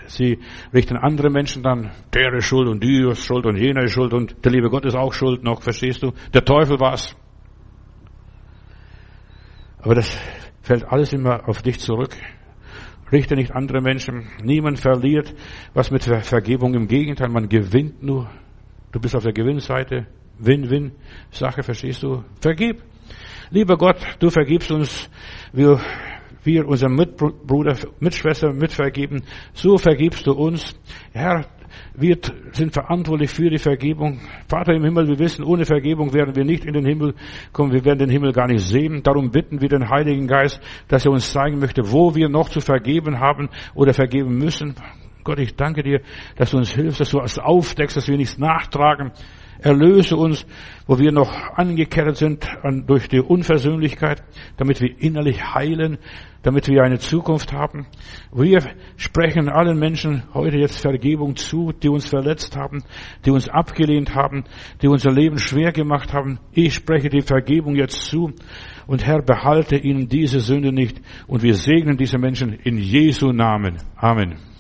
Sie richten andere Menschen dann, der ist schuld und die ist schuld und jener ist schuld und der liebe Gott ist auch schuld noch, verstehst du? Der Teufel war's. Aber das fällt alles immer auf dich zurück. Richte nicht andere Menschen. Niemand verliert was mit Vergebung. Im Gegenteil, man gewinnt nur. Du bist auf der Gewinnseite. Win-win. verstehst du? Vergib. Lieber Gott, du vergibst uns, wir, wir unserem Mitbruder, Mitschwester mitvergeben. So vergibst du uns. Herr, wir sind verantwortlich für die Vergebung. Vater im Himmel, wir wissen, ohne Vergebung werden wir nicht in den Himmel kommen. Wir werden den Himmel gar nicht sehen. Darum bitten wir den Heiligen Geist, dass er uns zeigen möchte, wo wir noch zu vergeben haben oder vergeben müssen. Gott, ich danke dir, dass du uns hilfst, dass du uns aufdeckst, dass wir nichts nachtragen. Erlöse uns, wo wir noch angekehrt sind durch die Unversöhnlichkeit, damit wir innerlich heilen, damit wir eine Zukunft haben. Wir sprechen allen Menschen heute jetzt Vergebung zu, die uns verletzt haben, die uns abgelehnt haben, die unser Leben schwer gemacht haben. Ich spreche die Vergebung jetzt zu und Herr, behalte ihnen diese Sünde nicht und wir segnen diese Menschen in Jesu Namen. Amen.